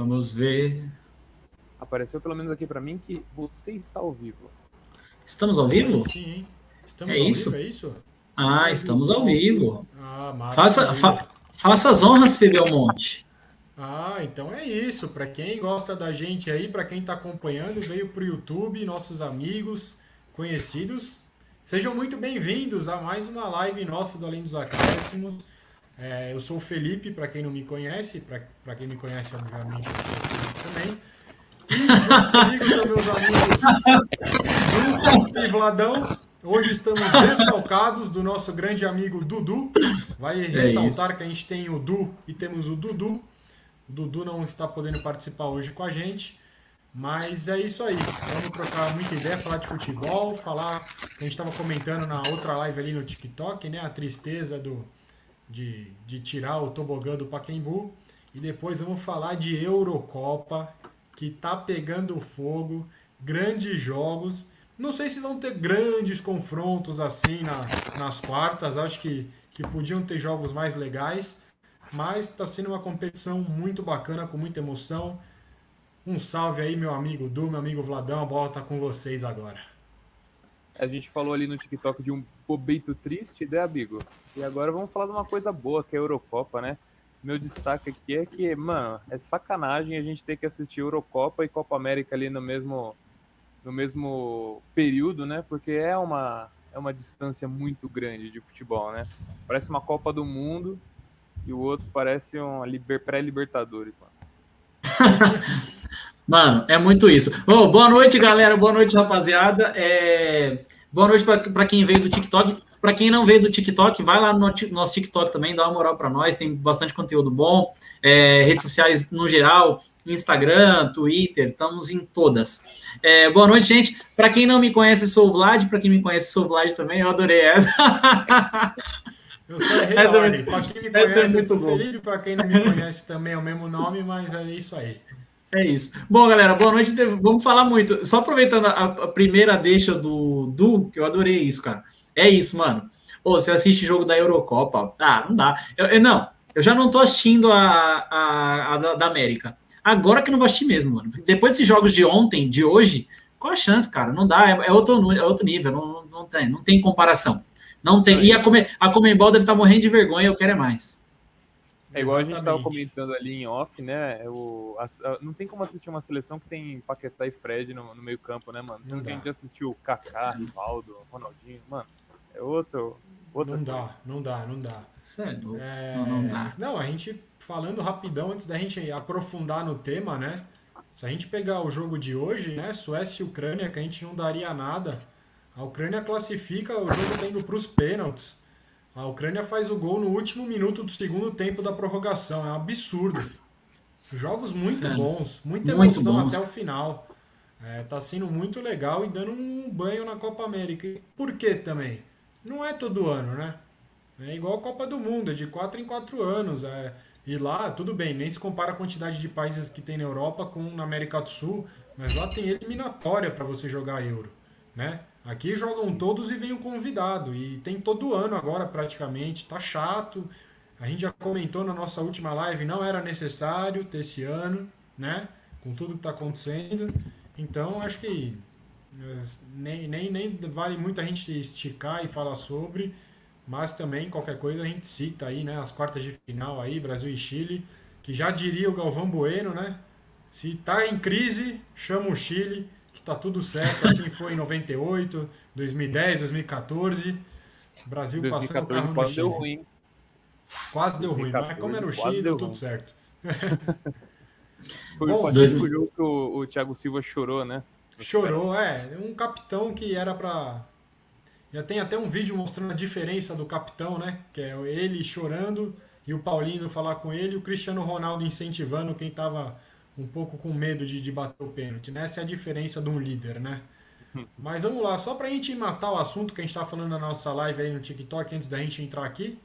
Vamos ver. Apareceu pelo menos aqui para mim que você está ao vivo. Estamos ao vivo? Sim, hein? Estamos É ao isso? vivo, é isso? Ah, estamos ao vivo. Ah. Faça, fa- faça as honras, Fibelmonte. Ah, então é isso. Para quem gosta da gente aí, para quem está acompanhando, veio pro YouTube, nossos amigos, conhecidos, sejam muito bem-vindos a mais uma live nossa do Além dos Acréscimos. É, eu sou o Felipe, para quem não me conhece, para quem me conhece, obviamente, eu sou o Felipe também. E junto comigo estão meus amigos Du e Vladão. Hoje estamos desfalcados do nosso grande amigo Dudu. Vai ressaltar isso. que a gente tem o Du e temos o Dudu. O Dudu não está podendo participar hoje com a gente. Mas é isso aí. Vamos trocar muita ideia, falar de futebol, falar. A gente estava comentando na outra live ali no TikTok, né? A tristeza do, de, de tirar o tobogã do Pacaembu. E depois vamos falar de Eurocopa, que tá pegando fogo, grandes jogos. Não sei se vão ter grandes confrontos assim na- nas quartas. Acho que, que podiam ter jogos mais legais. Mas está sendo uma competição muito bacana, com muita emoção. Um salve aí, meu amigo Du, meu amigo Vladão. A bola tá com vocês agora. A gente falou ali no TikTok de um bobeito triste, né, amigo? E agora vamos falar de uma coisa boa, que é a Eurocopa, né? Meu destaque aqui é que, mano, é sacanagem a gente ter que assistir Eurocopa e Copa América ali no mesmo, no mesmo período, né? Porque é uma, é uma distância muito grande de futebol, né? Parece uma Copa do Mundo e o outro parece um liber- pré-Libertadores, mano. Mano, é muito isso. Ô, boa noite, galera. Boa noite, rapaziada. É, Boa noite para quem veio do TikTok. Para quem não veio do TikTok, vai lá no nosso TikTok também, dá uma moral para nós. Tem bastante conteúdo bom. É, redes sociais no geral, Instagram, Twitter, estamos em todas. É, boa noite, gente. Para quem não me conhece, sou o Vlad. Para quem me conhece, sou o Vlad também. Eu adorei essa. Eu sou Essa é muito- Pra quem me é conhece, eu muito sou. Felipe. Pra quem não me conhece também é o mesmo nome, mas é isso aí. É isso. Bom, galera, boa noite. Vamos falar muito. Só aproveitando a, a primeira deixa do Du, que eu adorei isso, cara. É isso, mano. Pô, você assiste jogo da Eurocopa. Ah, não dá. Eu, eu- não, eu já não tô assistindo a, a, a da, da América. Agora que não vou assistir mesmo, mano. Depois desses jogos de ontem, de hoje, qual a chance, cara? Não dá, é, é outro, é outro nível, não, não, não tem, não tem comparação. Não tem. E a, Come, a Comembol deve estar morrendo de vergonha, eu quero é mais. É igual a gente estava Exatamente. comentando ali em off, né? O, a- a- não tem como assistir uma seleção que tem Paquetá e Fred no, no meio campo, né, mano? Sendo Não que a dá. gente já assistiu Kaká, Rivaldo, Ronaldinho, mano. É outro. outra Não dá, não dá, não dá. É louco. É, Não, não dá. não, a gente falando rapidão antes da gente aprofundar no tema, né? Se a gente pegar o jogo de hoje, né? Suécia e Ucrânia, que a gente não daria nada. A Ucrânia classifica o jogo tendo para os pênaltis. A Ucrânia faz o gol no último minuto do segundo tempo da prorrogação. É um absurdo. Jogos muito Sério. bons, muita Muito emoção bons. até o final. É, tá sendo muito legal e dando um banho na Copa América. E Por quê também? Não é todo ano, né? É igual a Copa do Mundo, é de 4 em 4 anos. É, e lá, tudo bem, nem se compara a quantidade de países que tem na Europa com na América do Sul, mas lá tem eliminatória para você jogar Euro, né? Aqui jogam todos e vem um convidado, e tem todo ano agora praticamente, tá chato. A gente já comentou na nossa última live, não era necessário ter esse ano, né? Com tudo que tá acontecendo. Então, acho que é, nem, nem, nem vale muito a gente esticar e falar sobre, mas também qualquer coisa a gente cita aí, né? As quartas de final aí, Brasil e Chile, que já diria o Galvão Bueno, né? Se tá em crise, chama o Chile, que tá tudo certo. Assim foi em 98, 2010, 2014. Brasil passando o 2014 carro no quase Chile. deu ruim. Quase deu ruim, mas 2014 como era o Chile, deu tudo ruim. certo. Foi Bom, o fatídico jogo que o, o Thiago Silva chorou, né? Chorou, é. Um capitão que era pra. Já tem até um vídeo mostrando a diferença do capitão, né? Que é ele chorando e o Paulinho falar com ele e o Cristiano Ronaldo incentivando quem tava um pouco com medo de, de bater o pênalti. né? Essa é a diferença de um líder, né? Mas vamos lá, só pra gente matar o assunto que a gente tava falando na nossa live aí no TikTok antes da gente entrar aqui,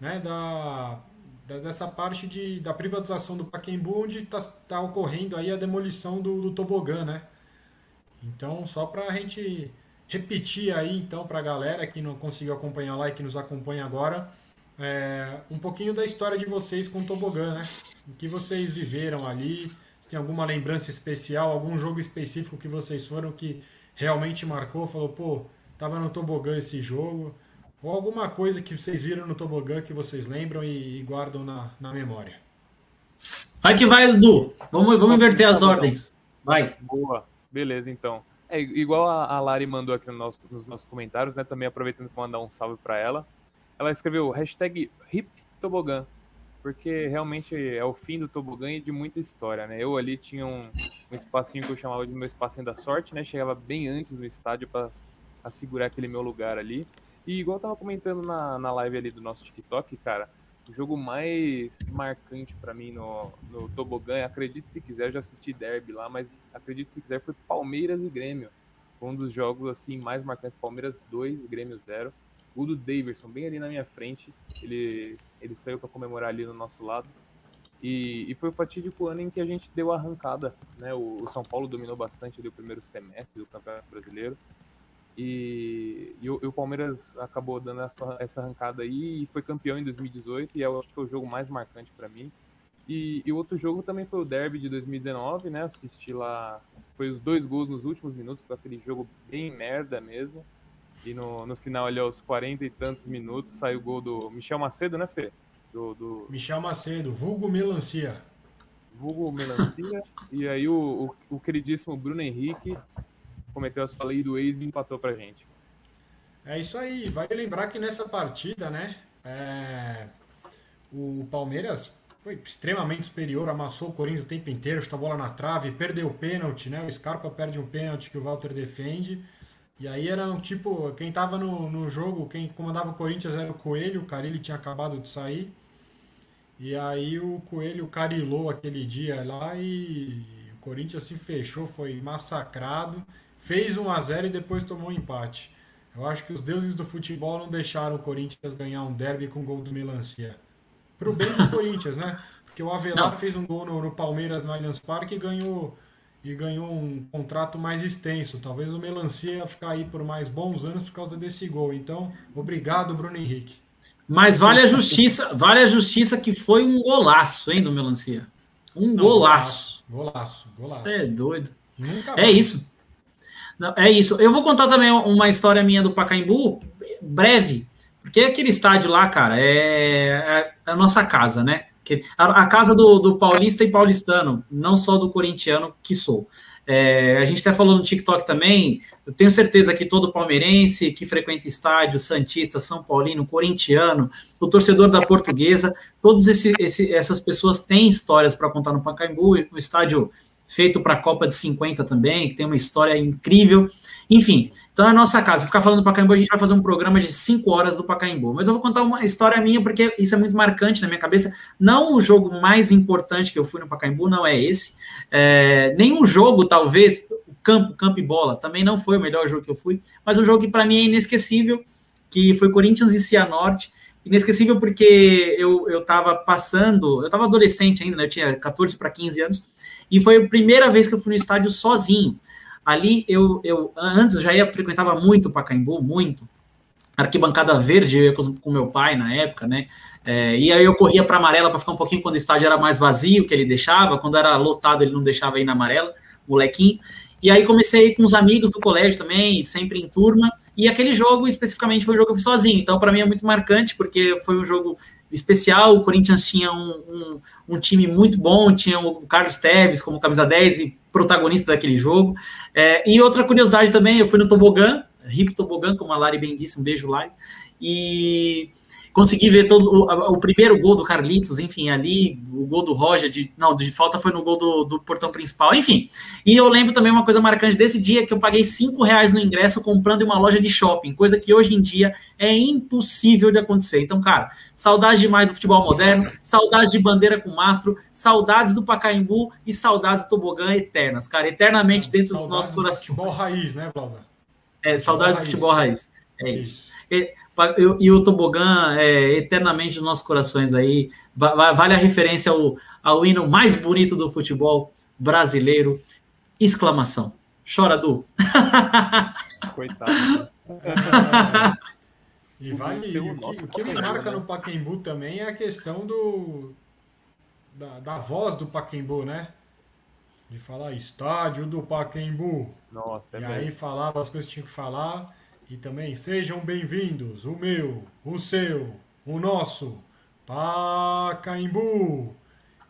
né? Da, da- dessa parte de, da privatização do Pacaembu, onde tá, tá ocorrendo aí a demolição do, do tobogã, né? Então, só para a gente repetir aí, então, para a galera que não conseguiu acompanhar lá e que nos acompanha agora, é, um pouquinho da história de vocês com o tobogã, né? O que vocês viveram ali, Se tem alguma lembrança especial, algum jogo específico que vocês foram que realmente marcou, falou, pô, tava no tobogã esse jogo. Ou alguma coisa que vocês viram no tobogã que vocês lembram e, e guardam na, na memória. Vai que vai, Dudu. Vamos, vamos inverter as ordens. Vai. Boa. Beleza, então. É, igual a, a Lari mandou aqui no nosso, nos nossos comentários, né? Também aproveitando para mandar um salve para ela. Ela escreveu hashtag HipTobogã, porque realmente é o fim do tobogã e de muita história, né? Eu ali tinha um, um espacinho que eu chamava de meu espacinho da sorte, né? Chegava bem antes no estádio para assegurar aquele meu lugar ali. E igual eu tava comentando na, na live ali do nosso TikTok, cara, o jogo mais marcante para mim no, no Tobogã, acredite se quiser, eu já assisti Derby lá, mas acredite se quiser, foi Palmeiras e Grêmio. Um dos jogos assim mais marcantes, Palmeiras 2, Grêmio 0. O do Daverson, bem ali na minha frente, ele, ele saiu para comemorar ali no nosso lado. E, e, foi o fatídico ano em que a gente deu a arrancada, né? O, o São Paulo dominou bastante o primeiro semestre do Campeonato Brasileiro. E, e, o, e, o, Palmeiras acabou dando essa, essa, arrancada aí e foi campeão em 2018 e eu acho que foi o jogo mais marcante para mim. E, e outro jogo também foi o Derby de 2019, né? Assisti lá, foi os dois gols nos últimos minutos, foi aquele jogo bem merda mesmo. E no, no final ali aos 40 e tantos minutos saiu o gol do Michel Macedo, né, Fê? Do, do... Michel Macedo, vulgo melancia. Vulgo melancia. e aí o, o, o queridíssimo Bruno Henrique cometeu as falhas do ex e empatou pra gente. É isso aí. Vale lembrar que nessa partida, né? É... O Palmeiras foi extremamente superior, amassou o Corinthians o tempo inteiro, chutou a bola na trave, perdeu o pênalti, né? O Scarpa perde um pênalti que o Walter defende. E aí era um tipo, quem tava no, no jogo, quem comandava o Corinthians era o Coelho, o Carilli tinha acabado de sair. E aí o Coelho carilou aquele dia lá e o Corinthians se fechou, foi massacrado fez 1 a 0 e depois tomou um empate. Eu acho que os deuses do futebol não deixaram o Corinthians ganhar um derby com gol do Melancia. Pro bem do Corinthians, né? Porque o Avelar não. fez um gol no, no, Palmeiras no Allianz Parque e ganhou, e ganhou um contrato mais extenso. Talvez o Melancia ia ficar aí por mais bons anos por causa desse gol. Então, obrigado, Bruno Henrique. Mas vale a justiça, vale a justiça que foi um golaço, hein, do Melancia. Um não, golaço. Golaço, golaço. Você é doido. Nunca é isso. Não, é isso. Eu vou contar também uma história minha do Pacaembu, breve, porque aquele estádio lá, cara, é, é a nossa casa, né? A, casa do, do, paulista e paulistano, não só do corintiano que sou. É, a gente até falou no TikTok também, eu tenho certeza que todo palmeirense que frequenta estádio, Santista, São Paulino, corintiano, o torcedor da portuguesa, todas essas pessoas têm histórias para contar no Pacaembu, o estádio feito para a Copa de 50 também, que tem uma história incrível. Enfim, então é a nossa casa. Ficar falando do Pacaembu, a gente vai fazer um programa de 5 horas do Pacaembu. Mas eu vou contar uma história minha, porque isso é muito marcante na minha cabeça. Não o jogo mais importante que eu fui no Pacaembu, não é esse. É, nenhum jogo, talvez, o campo, campo e bola, também não foi o melhor jogo que eu fui, mas um jogo que para mim é inesquecível, que foi Corinthians e Cianorte. Inesquecível porque eu, eu tava passando, eu estava adolescente ainda, né? Eu tinha 14 para 15 anos e foi a primeira vez que eu fui no estádio sozinho. Ali eu, eu antes já ia frequentava muito o Pacaembu, muito. Arquibancada verde, eu ia com, com meu pai na época, né? É, e aí eu corria para amarela para ficar um pouquinho quando o estádio era mais vazio, que ele deixava, quando era lotado ele não deixava ir na amarela, molequinho. E aí comecei com os amigos do colégio também, sempre em turma. E aquele jogo especificamente foi um jogo que eu fui sozinho. Então, para mim é muito marcante, porque foi um jogo especial. O Corinthians tinha um, um, um, time muito bom, tinha o Carlos Teves como camisa 10 e protagonista daquele jogo. É, e outra curiosidade também, eu fui no Tobogã, Rip Tobogã, como a Lari bem disse, um beijo lá. E consegui ver todo o, o, primeiro gol do Carlitos, enfim, ali, o gol do Roger, de, não, de falta foi no gol do, do, portão principal, enfim. E eu lembro também uma coisa marcante desse dia, que eu paguei cinco reais no ingresso comprando em uma loja de shopping, coisa que hoje em dia é impossível de acontecer. Então, cara, saudades demais do futebol moderno, saudades de bandeira com mastro, saudades do Pacaembu e saudades do tobogã eternas, cara, eternamente dentro dos nossos corações. Futebol raiz, né, Valda? É, saudades do futebol raiz. É isso. isso e o tobogã é eternamente nos nossos corações aí. Vale a referência ao, ao hino mais bonito do futebol brasileiro. Exclamação. Chora, Du. Coitado. e vale, o, que, o que me marca no Paquembu também é a questão do da, da voz do Paquembu, né? de falar estádio do Pacaembu. Nossa, é e mesmo. aí falava as coisas que tinha que falar. E também sejam bem-vindos, o meu, o seu, o nosso, Pacaembu.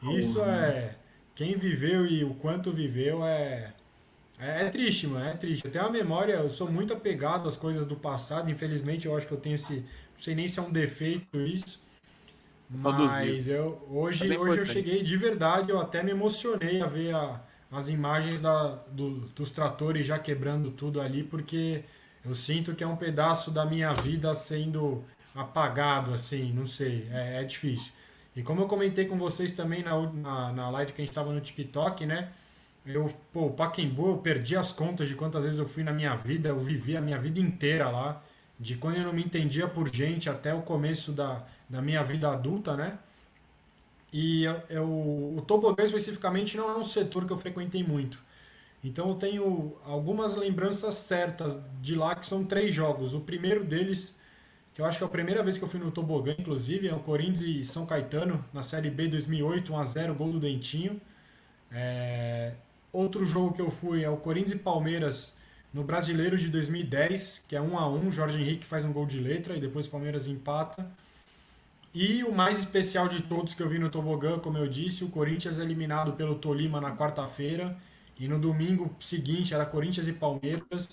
Isso é. Quem viveu e o quanto viveu é. É, é triste, mano, é triste. Eu tenho uma memória, eu sou muito apegado às coisas do passado. Infelizmente, eu acho que eu tenho esse. Não sei nem se é um defeito isso. Mas eu, hoje, É hoje eu cheguei de verdade, eu até me emocionei a ver a- as imagens da, do- dos tratores já quebrando tudo ali, porque eu sinto que é um pedaço da minha vida sendo apagado, assim, não sei, é, é difícil. E como eu comentei com vocês também na, na, na live que a gente estava no TikTok, né? Eu, pô, o Pacaembu, eu perdi as contas de quantas vezes eu fui na minha vida, eu vivi a minha vida inteira lá, de quando eu não me entendia por gente até o começo da, da minha vida adulta, né? E eu, eu- o tobogã especificamente não é um setor que eu frequentei muito. Então eu tenho algumas lembranças certas de lá, que são três jogos. O primeiro deles, que eu acho que é a primeira vez que eu fui no tobogã, inclusive, é o Corinthians e São Caetano, na Série B 2008, 1x0, gol do Dentinho. É, Outro jogo que eu fui é o Corinthians e Palmeiras no Brasileiro de 2010, que é 1 a 1 Jorge Henrique faz um gol de letra e depois o Palmeiras empata. E o mais especial de todos que eu vi no Tobogã, como eu disse, o Corinthians é eliminado pelo Tolima na quarta-feira. E no domingo seguinte era Corinthians e Palmeiras.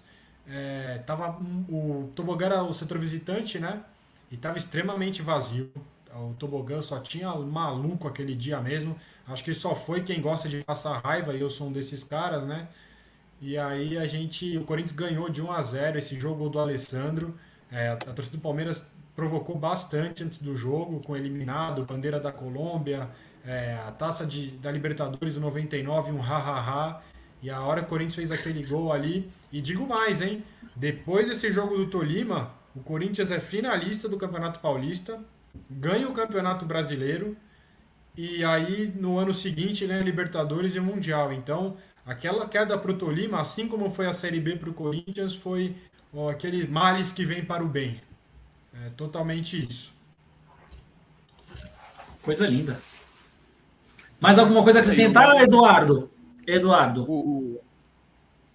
É, tava, o Tobogã era o setor visitante, né? E estava extremamente vazio. O Tobogã só tinha maluco aquele dia mesmo. Acho que só foi quem gosta de passar raiva, e eu sou um desses caras, né? E aí a gente, o Corinthians ganhou de 1 a 0 esse jogo do Alessandro. É, a, torcida do Palmeiras provocou bastante antes do jogo, com eliminado, bandeira da Colômbia, é, a taça de, da Libertadores 99, um ha-ha-ha. E a hora que o Corinthians fez aquele gol ali. E digo mais, hein? Depois desse jogo do Tolima, o Corinthians é finalista do Campeonato Paulista, ganha o Campeonato Brasileiro e aí no ano seguinte ganha Libertadores e o Mundial. Então, aquela queda pro Tolima, assim como foi a Série B pro Corinthians, foi ó, aquele males que vem para o bem. É totalmente isso. Coisa linda. Mais alguma coisa a acrescentar, Eduardo? Eduardo. O, o-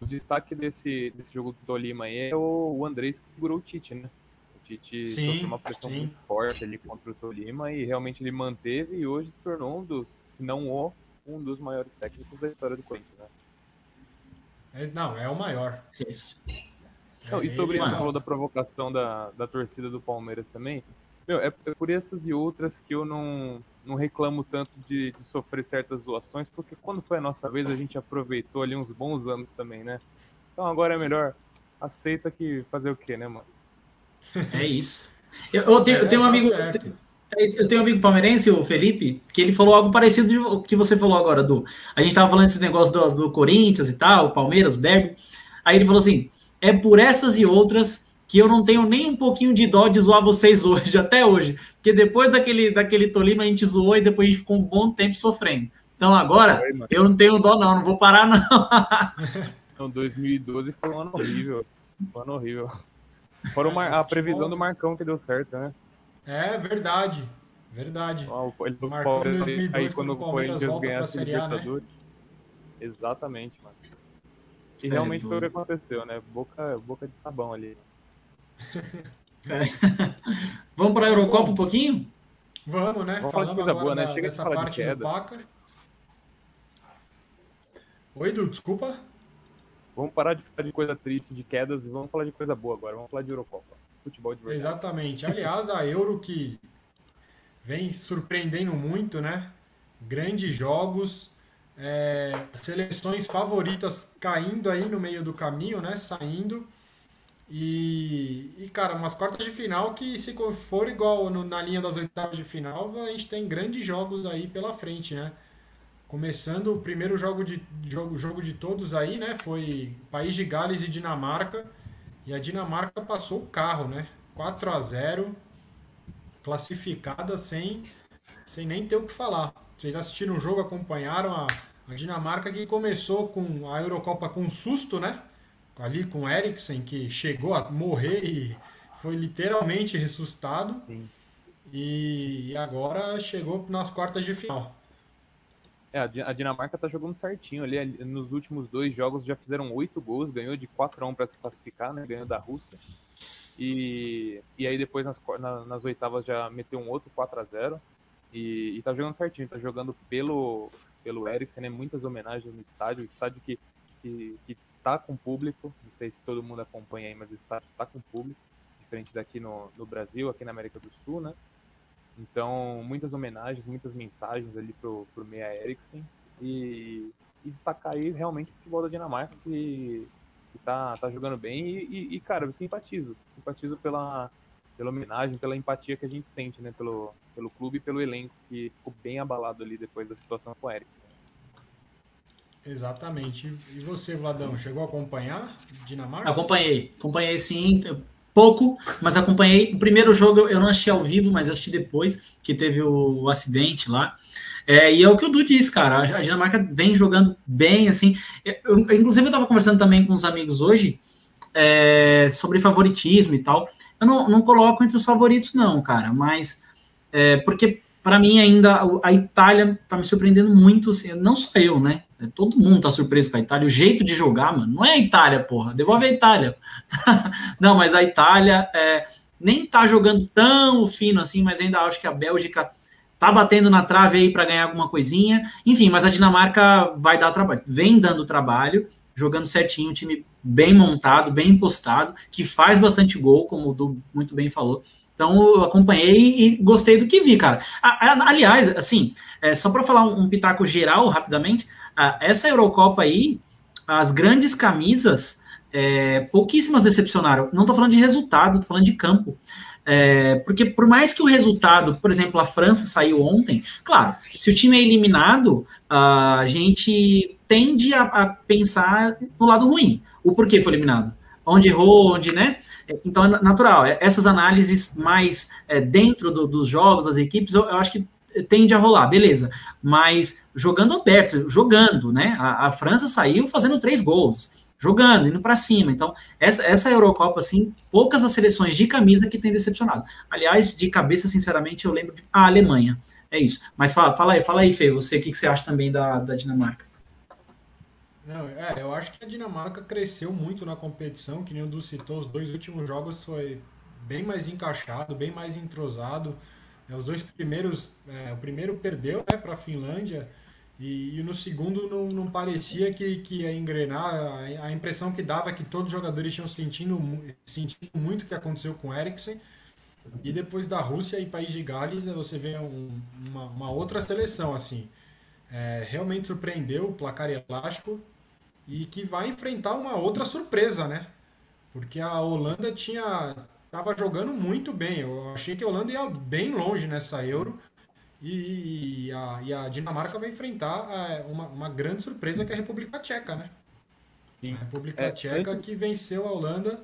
o destaque desse, desse jogo do Tolima aí é o, o Andrés que segurou o Tite, né? O Tite Sim, sofreu uma pressão sim. muito forte ali contra o Tolima e realmente ele manteve e hoje se tornou um dos, se não o, um dos maiores técnicos da história do Corinthians, né? Mas, não, é o maior. Isso. Não, e sobre Ele- isso, você falou da provocação da, da torcida do Palmeiras também. Meu, é, é por essas e outras que eu não, não reclamo tanto de, de sofrer certas zoações, porque quando foi a nossa vez, a gente aproveitou ali uns bons anos também, né? Então agora é melhor aceita que fazer o quê, né, mano? É isso. Eu, eu tenho, eu tenho um tá amigo. É Eu tenho um amigo palmeirense, o Felipe, que ele falou algo parecido de- o que você falou agora, Du. A gente tava falando desse negócio do, do Corinthians e tal, Palmeiras, o Derby. Aí ele falou assim: é por essas e outras que eu não tenho nem um pouquinho de dó de zoar vocês hoje, até hoje. Porque depois daquele, daquele Tolima a gente zoou e depois a gente ficou um bom tempo sofrendo. Então agora mano. eu não tenho dó, não, não vou parar, não. Então, 2012 foi um ano horrível. Foi um ano horrível. Fora É, a previsão do Marcão que deu certo, né? É verdade. Verdade. O- Ele, Marcão em 2002, aí quando quando o Palmeiras Corinthians volta pra ganhasse a Série A, né? Exatamente, mano. E é realmente foi o que aconteceu, né? Boca, boca de sabão ali. Vamos para a Eurocopa um pouquinho? Vamos, né? Vamos falar de Falamos coisa agora boa, né? da- Chega de dessa falar de parte do queda. Paca. Oi, Du, desculpa. Vamos parar de falar de coisa triste, de quedas, e vamos falar de coisa boa agora. Vamos falar de Eurocopa. Futebol de verdade. Exatamente. Aliás, a Euro que vem surpreendendo muito, né? Grandes jogos, é, seleções favoritas caindo aí no meio do caminho, né? Saindo. E, e, cara, umas quartas de final que se for igual no- na linha das oitavas de final, a gente tem grandes jogos aí pela frente, né? Começando o primeiro jogo de, jogo, jogo de todos aí, né? Foi País de Gales e Dinamarca. E a Dinamarca passou o carro, né? 4 a 0 classificada sem, sem nem ter o que falar. Vocês assistiram o jogo, acompanharam a, a Dinamarca que começou com a Eurocopa com um susto, né? Ali com o Eriksen, que chegou a morrer e foi literalmente ressuscitado. Sim. E agora chegou nas quartas de final. É, a Dinamarca tá jogando certinho ali. Nos últimos dois jogos já fizeram oito gols, ganhou de 4 a 1 para se classificar, né? Ganhou da Rússia. E, e aí depois nas, nas oitavas já meteu um outro 4 a 0 e, e tá jogando certinho, tá jogando pelo, pelo Eriksen, né? Muitas homenagens no estádio, o estádio que, que, que tá com público, não sei se todo mundo acompanha aí, mas o estádio tá com público, diferente daqui no, no Brasil, aqui na América do Sul, né? Então, muitas homenagens, muitas mensagens ali pro, pro Meia Eriksen. E, e destacar aí realmente o futebol da Dinamarca que, que tá, tá jogando bem. E, e, e, cara, eu simpatizo, simpatizo pela, pela homenagem, pela empatia que a gente sente, né, pelo, pelo clube e pelo elenco que ficou bem abalado ali depois da situação com o Eriksen. Exatamente. E você, Vladão, chegou a acompanhar Dinamarca? Acompanhei, acompanhei sim pouco, mas acompanhei. O primeiro jogo eu não assisti ao vivo, mas assisti depois, que teve o, acidente lá. É, e é o que o Du disse, cara. A Dinamarca vem jogando bem, assim. Eu, inclusive, eu estava conversando também com os amigos hoje é, sobre favoritismo e tal. Eu não, não coloco entre os favoritos, não, cara, mas é, porque para mim ainda a Itália tá me surpreendendo muito, assim, não só eu, né? Todo mundo tá surpreso com a Itália. O jeito de jogar, mano, não é a Itália, porra. Devolve a Itália. não, mas a Itália é, nem tá jogando tão fino assim, mas ainda acho que a Bélgica tá batendo na trave aí para ganhar alguma coisinha. Enfim, mas a Dinamarca vai dar trabalho. Vem dando trabalho, jogando certinho, um time bem montado, bem impostado, que faz bastante gol, como o Du muito bem falou. Então, eu acompanhei e gostei do que vi, cara. Aliás, assim, é, só para falar um, pitaco geral, rapidamente, essa Eurocopa aí, as grandes camisas, é, pouquíssimas decepcionaram. Não estou falando de resultado, estou falando de campo. É, porque por mais que o resultado, por exemplo, a França saiu ontem, claro, se o time é eliminado, a gente tende a, a pensar no lado ruim. O porquê foi eliminado onde errou, onde, né? Então é natural. É, essas análises mais é, dentro do, dos jogos, das equipes, eu, eu, acho que tende a rolar, beleza. Mas jogando aberto, jogando, né? A, a França saiu fazendo três gols, jogando, indo para cima. Então, essa, essa Eurocopa, assim, poucas as seleções de camisa que tem decepcionado. Aliás, de cabeça, sinceramente, eu lembro de a Alemanha. É isso. Mas fala, fala aí, fala aí, Fê, você, o que, que você acha também da, da Dinamarca? Não, é, eu acho que a Dinamarca cresceu muito na competição, que nem o Du citou, os dois últimos jogos foi bem mais encaixado, bem mais entrosado. É, os dois primeiros, é, o primeiro perdeu né, para a Finlândia e, e, no segundo não, não parecia que, que ia engrenar. A, a, impressão que dava é que todos os jogadores tinham sentindo, sentindo muito o que aconteceu com o Eriksen. E depois da Rússia e País de Gales, você vê um, uma, uma outra seleção assim. É, realmente surpreendeu o placar elástico e que vai enfrentar uma outra surpresa, né? Porque a Holanda tinha estava jogando muito bem. Eu achei que a Holanda ia bem longe nessa Euro. E a, e a Dinamarca vai enfrentar é, uma, uma, grande surpresa que é a República Tcheca, né? Sim. A República é, Tcheca antes... que venceu a Holanda.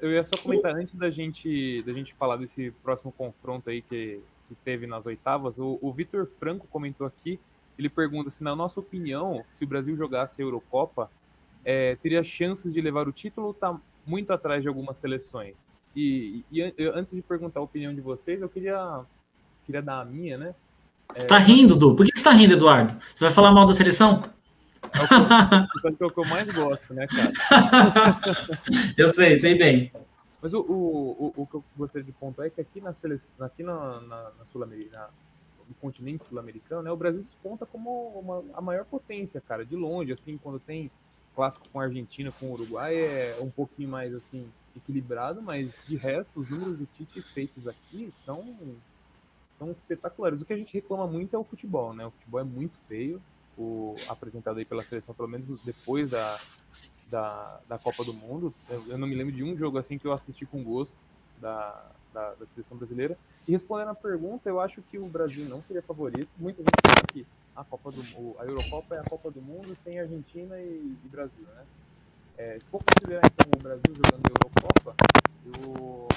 Eu ia só comentar antes da gente, da gente falar desse próximo confronto aí que, que teve nas oitavas. O, o Vitor Franco comentou aqui ele pergunta se, na nossa opinião, se o Brasil jogasse a Eurocopa, é, teria chances de levar o título ou está muito atrás de algumas seleções? E, e, e, antes de perguntar a opinião de vocês, eu queria, queria dar a minha, né? Você está rindo, Du? Por que você está rindo, Eduardo? Você vai falar mal da seleção? É o que, é o que eu mais gosto, né, cara? eu sei, sei bem. Mas o, o, o, o que eu gostaria de pontuar é que aqui na, seleção, aqui na, na, na Sul-Americana, do continente sul-americano, né, o Brasil desponta como uma, a maior potência, cara, de longe, assim, quando tem clássico com a Argentina, com o Uruguai, é um pouquinho mais, assim, equilibrado, mas de resto, os números do Tite feitos aqui são, são espetaculares. O que a gente reclama muito é o futebol, né, o futebol é muito feio, o apresentado aí pela seleção, pelo menos depois da, da, da Copa do Mundo, eu, não me lembro de um jogo, assim, que eu assisti com gosto da, da, da, seleção brasileira. E respondendo a pergunta, eu acho que o Brasil não seria favorito. Muita gente fala que a Copa do a Eurocopa é a Copa do Mundo sem Argentina e, e Brasil, né? É, se for considerar então o Brasil jogando a Eurocopa, eu,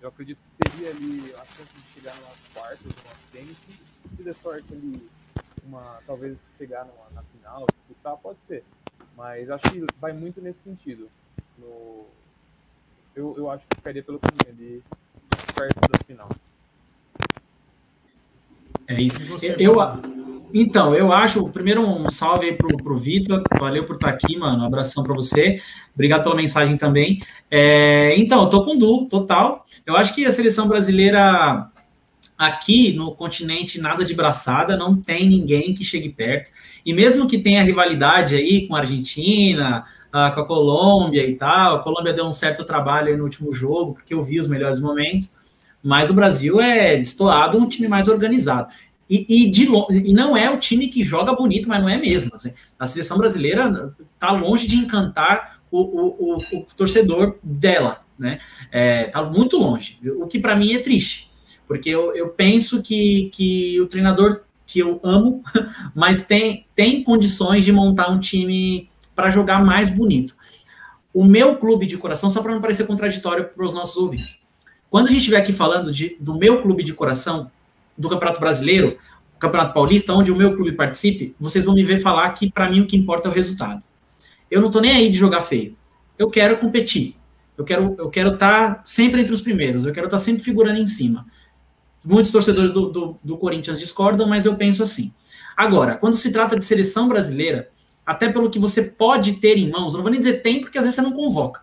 eu acredito que teria ali a chance de chegar nas quartas, numa semis, se der sorte ali, uma, talvez chegar numa, na final, disputar, pode ser. Mas acho que vai muito nesse sentido. No, eu, eu acho que ficaria pelo caminho ali perto da final. É isso. Eu, Então, eu acho, primeiro um salve aí pro, pro Vitor, valeu por estar aqui, mano, um abração para você, obrigado pela mensagem também. É, então, eu tô com Du, total, eu acho que a seleção brasileira aqui no continente, nada de braçada, não tem ninguém que chegue perto, e mesmo que tenha rivalidade aí com a Argentina, com a Colômbia e tal, a Colômbia deu um certo trabalho aí no último jogo, porque eu vi os melhores momentos, mas o Brasil é destoado, um time mais organizado. E, e, de, e, não é o time que joga bonito, mas não é mesmo. Assim. A seleção brasileira está longe de encantar o, o, o, o torcedor dela, né? Está é, muito longe. O que para mim é triste, porque eu, eu penso que, que o treinador que eu amo, mas tem, tem condições de montar um time para jogar mais bonito. O meu clube de coração, só para não parecer contraditório para os nossos ouvintes, quando a gente estiver aqui falando de, do meu clube de coração, do Campeonato Brasileiro, Campeonato Paulista, onde o meu clube participe, vocês vão me ver falar que para mim o que importa é o resultado. Eu não tô nem aí de jogar feio. Eu quero competir. Eu quero eu quero estar tá sempre entre os primeiros. Eu quero estar tá sempre figurando em cima. Muitos torcedores do, do, do Corinthians discordam, mas eu penso assim. Agora, quando se trata de seleção brasileira, até pelo que você pode ter em mãos, não vou nem dizer tem, porque às vezes você não convoca.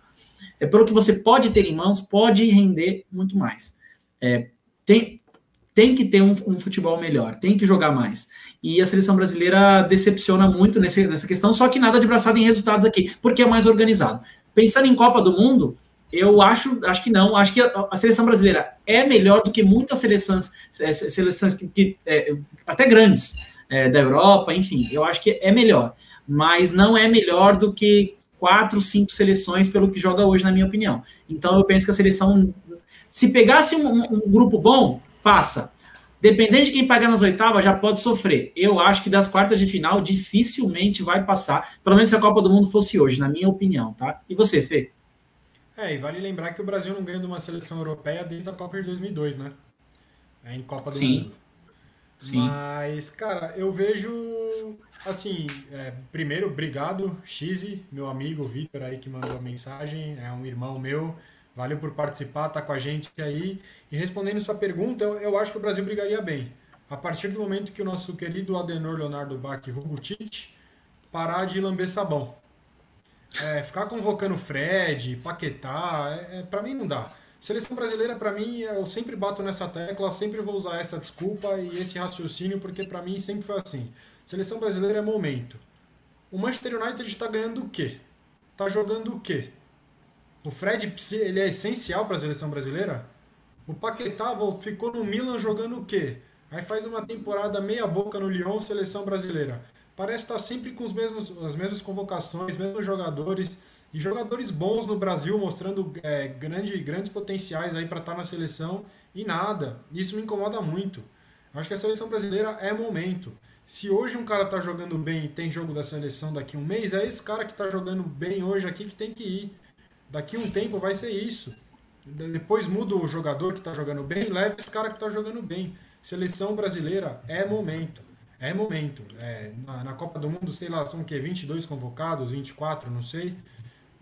É pelo que você pode ter em mãos, pode render muito mais. É, tem, tem que ter um, um, futebol melhor, tem que jogar mais. E a seleção brasileira decepciona muito nesse, nessa questão, só que nada de braçada em resultados aqui, porque é mais organizado. Pensando em Copa do Mundo, eu acho, acho que não. Acho que a, a seleção brasileira é melhor do que muitas seleções, é, seleções que, que é, até grandes é, da Europa, enfim. Eu acho que é melhor, mas não é melhor do que quatro, cinco seleções pelo que joga hoje, na minha opinião. Então eu penso que a seleção, se pegasse um, um grupo bom, passa. Dependendo de quem pagar nas oitavas, já pode sofrer. Eu acho que das quartas de final dificilmente vai passar, pelo menos se a Copa do Mundo fosse hoje, na minha opinião, tá? E você, Fê? É, e vale lembrar que o Brasil não ganha de uma seleção europeia desde a Copa de 2002, né? É em Copa do Sim. Mundo. Sim. Mas, cara, eu vejo, assim, é, primeiro, obrigado, Xise, meu amigo Vitor aí que mandou a mensagem, é um irmão meu, Valeu por participar, tá com a gente aí. E respondendo sua pergunta, eu, eu acho que o Brasil brigaria bem. A partir do momento que o nosso querido Adenor Leonardo Bach, vulgo parar de lamber sabão. É, ficar convocando Fred, Paquetá, é, é, para mim não dá. Seleção brasileira, para mim, eu sempre bato nessa tecla, sempre vou usar essa desculpa e esse raciocínio, porque para mim sempre foi assim. Seleção brasileira é momento. O Manchester United está ganhando o quê? Tá jogando o quê? O Fred ele é essencial para a seleção brasileira. O Paquetá ficou no Milan jogando o quê? Aí faz uma temporada meia boca no Lyon, seleção brasileira. Parece estar sempre com os mesmos, as mesmas convocações, mesmos jogadores e jogadores bons no Brasil, mostrando é, grande, grandes potenciais aí para estar na seleção e nada. Isso me incomoda muito. Acho que a seleção brasileira é momento. Se hoje um cara está jogando bem e tem jogo da seleção daqui a um mês, é esse cara que está jogando bem hoje aqui que tem que ir. Daqui um tempo vai ser isso. Depois muda o jogador que está jogando bem, leva esse cara que está jogando bem. Seleção brasileira é momento. É momento. É, na, na, Copa do Mundo, sei lá, são o quê? 22 convocados, 24, não sei.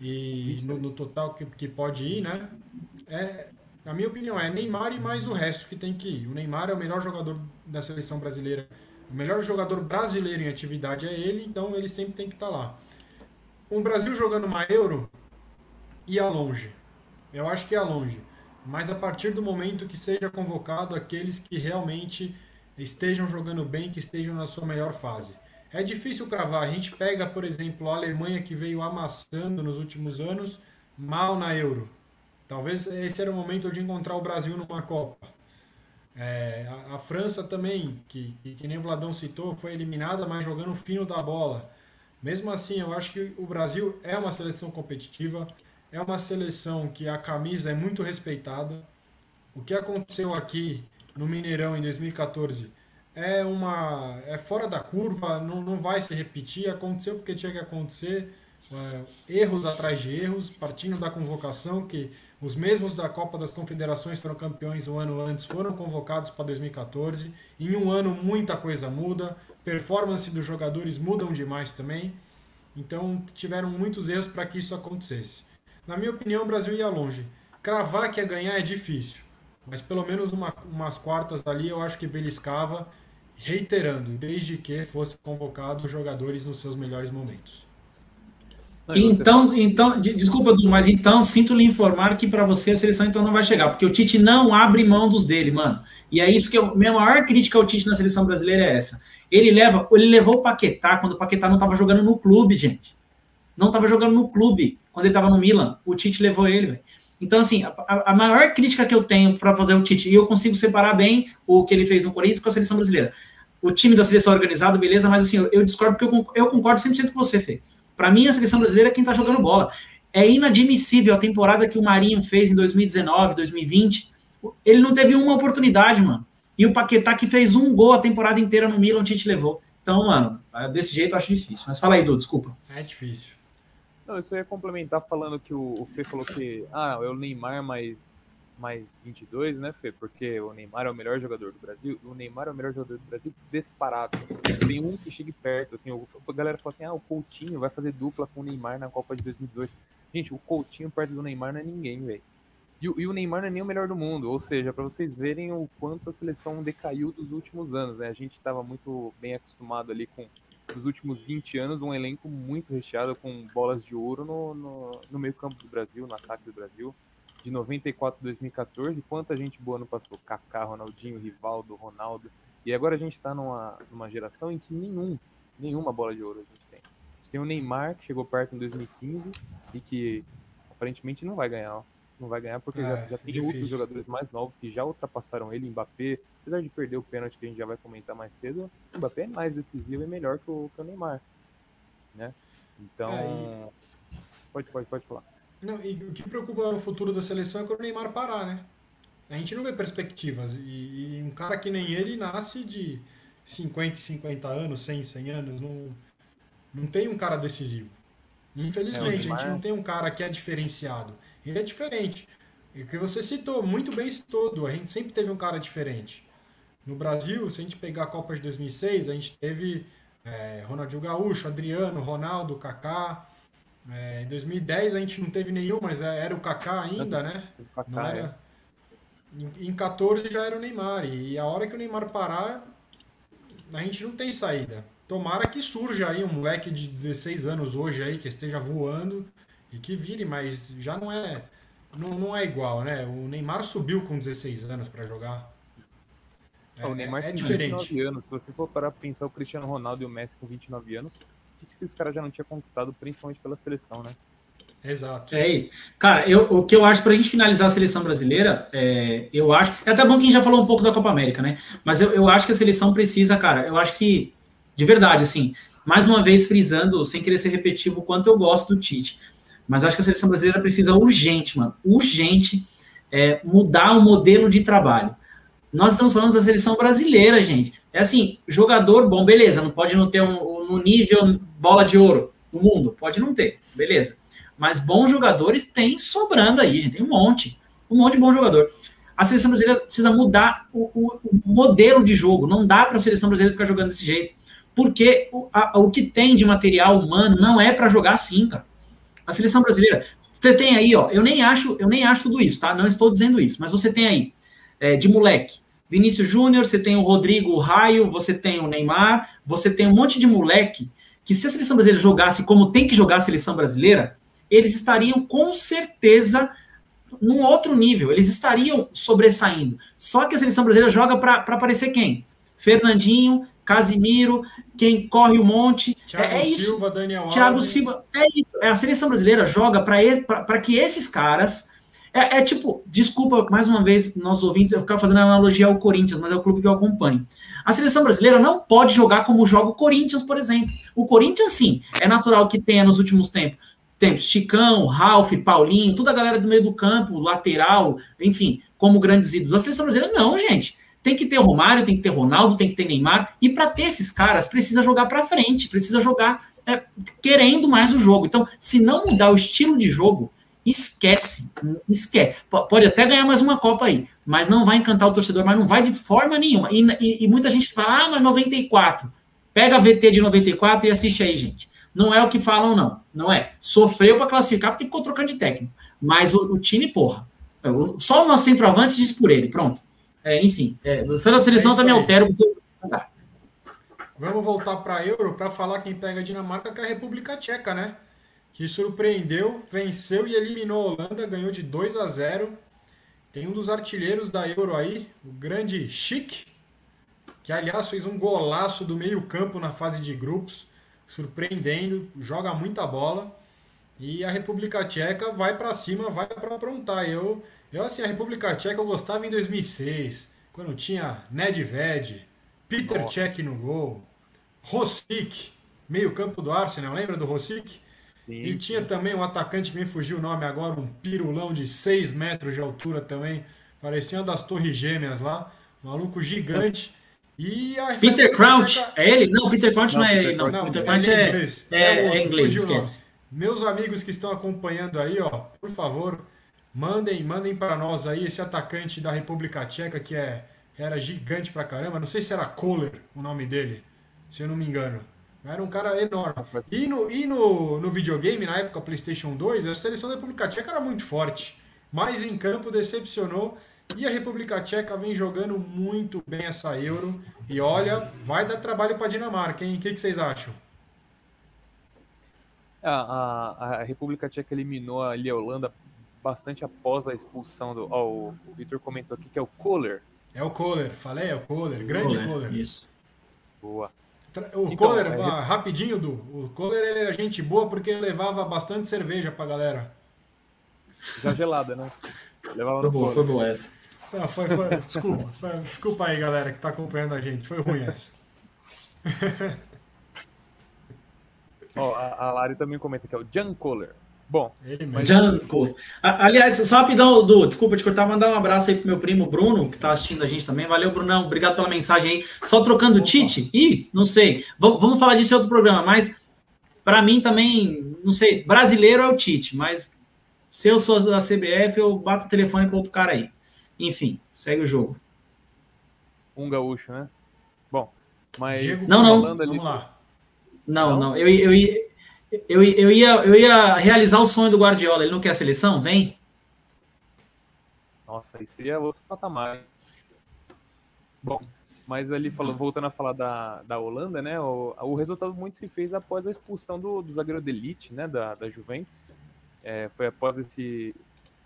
E no, no, total que, que pode ir, né? É, na minha opinião, é Neymar e mais o resto que tem que ir. O Neymar é o melhor jogador da seleção brasileira. O melhor jogador brasileiro em atividade é ele, então ele sempre tem que estar tá lá. O Brasil jogando uma Euro, ia longe. Eu acho que ia longe. Mas a partir do momento que seja convocado aqueles que realmente estejam jogando bem, que estejam na sua melhor fase. É difícil cravar. A gente pega, por exemplo, a Alemanha que veio amassando nos últimos anos, mal na Euro. Talvez esse era o momento de encontrar o Brasil numa Copa. É, a, a, França também, que, que, que nem o Vladão citou, foi eliminada, mas jogando fino da bola. Mesmo assim, eu acho que o Brasil é uma seleção competitiva. É uma seleção que a camisa é muito respeitada. O que aconteceu aqui no Mineirão em 2014 é uma é fora da curva, não, não vai se repetir. Aconteceu porque tinha que acontecer. É, erros atrás de erros, partindo da convocação, que os mesmos da Copa das Confederações foram campeões um ano antes, foram convocados para 2014. Em um ano, muita coisa muda, performance dos jogadores mudam demais também. Então, tiveram muitos erros para que isso acontecesse. Na minha opinião, o Brasil ia longe. Cravar que ia ganhar é difícil, mas pelo menos uma, umas quartas ali eu acho que beliscava. reiterando, desde que fosse convocado jogadores nos seus melhores momentos. Então, então, desculpa, mas então sinto lhe informar que para você a seleção então não vai chegar, porque o Tite não abre mão dos dele, mano. E é isso que eu, minha maior crítica ao Tite na seleção brasileira é essa. Ele leva, ele levou o Paquetá quando o Paquetá não estava jogando no clube, gente. Não estava jogando no clube quando ele estava no Milan. O Tite levou ele, velho. Então, assim, a, a, maior crítica que eu tenho para fazer o Tite, e eu consigo separar bem o que ele fez no Corinthians com a seleção brasileira. O time da seleção organizado, beleza, mas assim, eu, eu discordo porque eu, eu concordo 100% com você, Fê. Para mim, a seleção brasileira é quem está jogando bola. É inadmissível a temporada que o Marinho fez em 2019, 2020. Ele não teve uma oportunidade, mano. E o Paquetá, que fez um gol a temporada inteira no Milan, o Tite levou. Então, mano, desse jeito eu acho difícil. Mas fala aí, Du, desculpa. É difícil. Não, eu só ia complementar falando que o, Fê falou que, ah, é o Neymar mais, mais 22, né, Fê? Porque o Neymar é o melhor jogador do Brasil. O Neymar é o melhor jogador do Brasil disparado. Tem um que chegue perto, assim, a galera fala assim, ah, o Coutinho vai fazer dupla com o Neymar na Copa de 2018. Gente, o Coutinho perto do Neymar não é ninguém, velho. E, e, o Neymar não é nem o melhor do mundo, ou seja, para vocês verem o quanto a seleção decaiu dos últimos anos, né? A gente estava muito bem acostumado ali com nos últimos 20 anos, um elenco muito recheado com bolas de ouro no, no, no meio campo do Brasil, no ataque do Brasil. De 94 a 2014, quanta gente boa não passou? Kaká, Ronaldinho, Rivaldo, Ronaldo. E agora a gente está numa, numa geração em que nenhum, nenhuma bola de ouro a gente tem. A gente tem o Neymar, que chegou perto em 2015 e que aparentemente não vai ganhar. Não vai ganhar porque é, já, já tem difícil. outros jogadores mais novos que já ultrapassaram ele. Mbappé, apesar de perder o pênalti que a gente já vai comentar mais cedo, o Mbappé é mais decisivo e melhor que o, que o Neymar. Né? Então. É, e... Pode, pode, pode falar. Não, e o que preocupa no futuro da seleção é quando o Neymar parar, né? A gente não vê perspectivas. E, e um cara que nem ele nasce de 50 e 50 anos, 100, 100 anos. Não, não tem um cara decisivo. Infelizmente, é, a gente não tem um cara que é diferenciado. Ele é diferente. E o que você citou, muito bem citou, a gente sempre teve um cara diferente. No Brasil, se a gente pegar a Copa de 2006, a gente teve é, Ronaldinho Gaúcho, Adriano, Ronaldo, Kaká. É, em 2010 a gente não teve nenhum, mas é, era o Kaká ainda, né? Kaká, não era... É. Em, em 14 já era o Neymar. E a hora que o Neymar parar, a gente não tem saída. Tomara que surja aí um moleque de 16 anos hoje aí, que esteja voando e que vire, mas já não é não, não é igual, né? O Neymar subiu com 16 anos para jogar. É, o Neymar é, é tem diferente. 29 anos. Se você for parar pra pensar o Cristiano Ronaldo e o Messi com 29 anos, o que esses caras já não tinham conquistado, principalmente pela seleção, né? Exato. É, cara, eu, o que eu acho para a gente finalizar a seleção brasileira, é, eu acho. É até bom que a gente já falou um pouco da Copa América, né? Mas eu, eu acho que a seleção precisa, cara. Eu acho que, de verdade, assim, mais uma vez frisando, sem querer ser repetitivo, o quanto eu gosto do Tite. Mas acho que a seleção brasileira precisa urgente, mano, urgente, é, mudar o modelo de trabalho. Nós estamos falando da seleção brasileira, gente. É assim, jogador bom, beleza, não pode não ter um, um nível bola de ouro do mundo, pode não ter, beleza. Mas bons jogadores tem sobrando aí, gente, tem um monte, um monte de bom jogador. A seleção brasileira precisa mudar o, o, o modelo de jogo. Não dá para a seleção brasileira ficar jogando desse jeito, porque o, a, o que tem de material humano não é para jogar assim, cara. A seleção brasileira, você tem aí, ó, eu nem acho, eu nem acho tudo isso, tá? Não estou dizendo isso, mas você tem aí é, de moleque. Vinícius Júnior, você tem o Rodrigo Raio, você tem o Neymar, você tem um monte de moleque que se a seleção brasileira jogasse como tem que jogar a seleção brasileira, eles estariam com certeza num outro nível, eles estariam sobressaindo. Só que a seleção brasileira joga para aparecer quem? Fernandinho, Casimiro, quem corre o monte. Thiago é, é isso. Silva, Daniel Thiago Alves. Silva. É isso. É, a seleção brasileira joga para que esses caras. É, é, tipo, desculpa mais uma vez, nossos ouvintes, eu ficar fazendo analogia ao Corinthians, mas é o clube que eu acompanho. A seleção brasileira não pode jogar como joga o Corinthians, por exemplo. O Corinthians, sim, é natural que tenha nos últimos tempos. Tempos, Chicão, Ralf, Paulinho, toda a galera do meio do campo, lateral, enfim, como grandes ídolos. A seleção brasileira, não, gente. Tem que ter Romário, tem que ter Ronaldo, tem que ter Neymar. E para ter esses caras, precisa jogar para frente, precisa jogar é, querendo mais o jogo. Então, se não mudar o estilo de jogo, esquece, esquece. Pode até ganhar mais uma Copa aí, mas não vai encantar o torcedor, mas não vai de forma nenhuma. E, e, e muita gente fala, ah, mas 94. Pega a VT de 94 e assiste aí, gente. Não é o que falam, não. Não é. Sofreu para classificar porque ficou trocando de técnico. Mas o, o time, porra. Só o nosso centroavante diz por ele. Pronto. É, enfim, é, da seleção é também altera porque. Vamos voltar para a Euro para falar quem pega a Dinamarca, que é a República Tcheca, né? Que surpreendeu, venceu e eliminou a Holanda, ganhou de 2 a 0. Tem um dos artilheiros da Euro aí, o grande Chic, que aliás fez um golaço do meio-campo na fase de grupos, surpreendendo, joga muita bola. E a República Tcheca vai para cima, vai para aprontar. Eu, eu assim, a República Tcheca eu gostava em 2006, quando tinha Nedved, Peter Nossa. Cech no gol, Rosic, meio-campo do Arsenal, lembra do Rosic? Sim, e tinha sim. também um atacante que me fugiu o nome agora, um pirulão de 6 metros de altura também, parecia uma das torres gêmeas lá, maluco gigante. E a Peter Crouch, Tcheca... é ele? Não, Peter Crouch não, não é ele, não. não. Peter Crouch é, é, inglês, é, é, é inglês esquece. Meus amigos que estão acompanhando aí, ó, por favor, mandem, mandem para nós aí esse atacante da República Tcheca que é era gigante pra caramba. Não sei se era Kohler o nome dele, se eu não me engano. Era um cara enorme. E no, e no, no videogame, na época PlayStation 2, a seleção da República Tcheca era muito forte. Mas em campo decepcionou. E a República Tcheca vem jogando muito bem essa Euro. E olha, vai dar trabalho para a Dinamarca, hein? O que, que vocês acham? A, a, a, República Tcheca eliminou ali a Holanda bastante após a expulsão do. Ó, o, o Victor comentou aqui que é o Kohler, é o Kohler, falei, é o Kohler, grande Kohler. Kohler. Isso. Boa. O então, Kohler, é... rapidinho, Du, o Kohler ele era gente boa porque ele levava bastante cerveja pra galera. Já gelada, né? Levava foi boa, foi boa essa. Não, foi, foi, desculpa, foi, desculpa aí, galera, que tá acompanhando a gente. Foi ruim essa. Ó, a, a Lari também comenta que é o Jan Kohler. Bom, ele mesmo. Aliás, só rapidão, Du, desculpa te cortar, mandar um abraço aí pro meu primo Bruno, que tá assistindo a gente também. Valeu, Brunão. Obrigado pela mensagem aí. Só trocando o Tite? Ih, não sei. V vamos falar disso em outro programa, mas para mim também, não sei, brasileiro é o Tite, mas se eu sou da CBF, eu bato o telefone com outro cara aí. Enfim, segue o jogo. Um gaúcho, né? Bom, mas. Diego, não, não. Ali... Vamos lá. Não, não. não. Eu, eu, eu, eu, eu, ia, eu ia realizar o sonho do Guardiola. Ele não quer a seleção? Vem. Nossa, isso seria outro patamar. Bom, mas ali falando, voltando a falar da, da Holanda, né? O, o resultado muito se fez após a expulsão do, do zagueiro de elite, né? Da, da Juventus. É, foi após esse,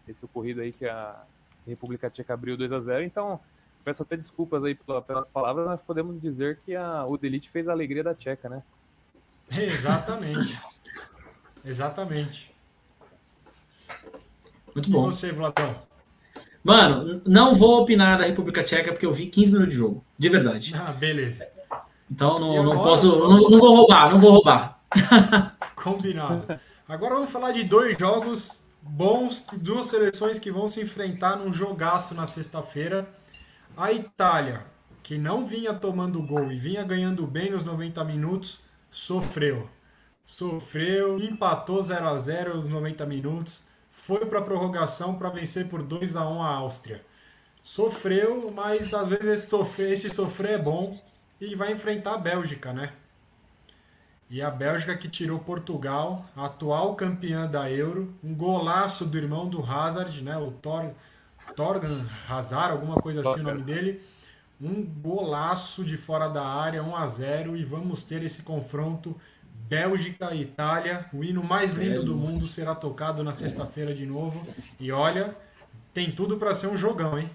esse ocorrido aí que a República Tcheca abriu 2 a 0 Então, peço até desculpas aí pelas palavras, mas podemos dizer que a, o Delite fez a alegria da Tcheca, né? Exatamente. Exatamente. Muito bom. E você, Vladão? Mano, não vou opinar da República Tcheca porque eu vi 15 minutos de jogo. De verdade. Ah, beleza. Então não, agora, não posso. Não, não vou roubar, não vou roubar. Combinado. Agora vamos falar de dois jogos bons, duas seleções que vão se enfrentar num jogaço na sexta-feira. A Itália, que não vinha tomando gol e vinha ganhando bem nos 90 minutos, sofreu. Sofreu, empatou 0 a 0 nos 90 minutos, foi para a prorrogação para vencer por 2 a 1 a Áustria. Sofreu, mas às vezes esse sofrer, esse sofrer é bom e vai enfrentar a Bélgica, né? E a Bélgica que tirou Portugal, atual campeã da Euro, um golaço do irmão do Hazard, né? O Tor, Torgan Hazard, alguma coisa assim o nome dele. Um golaço de fora da área, 1 a 0 e vamos ter esse confronto Bélgica e Itália. O hino mais lindo do mundo será tocado na sexta-feira de novo. E olha, tem tudo para ser um jogão, hein?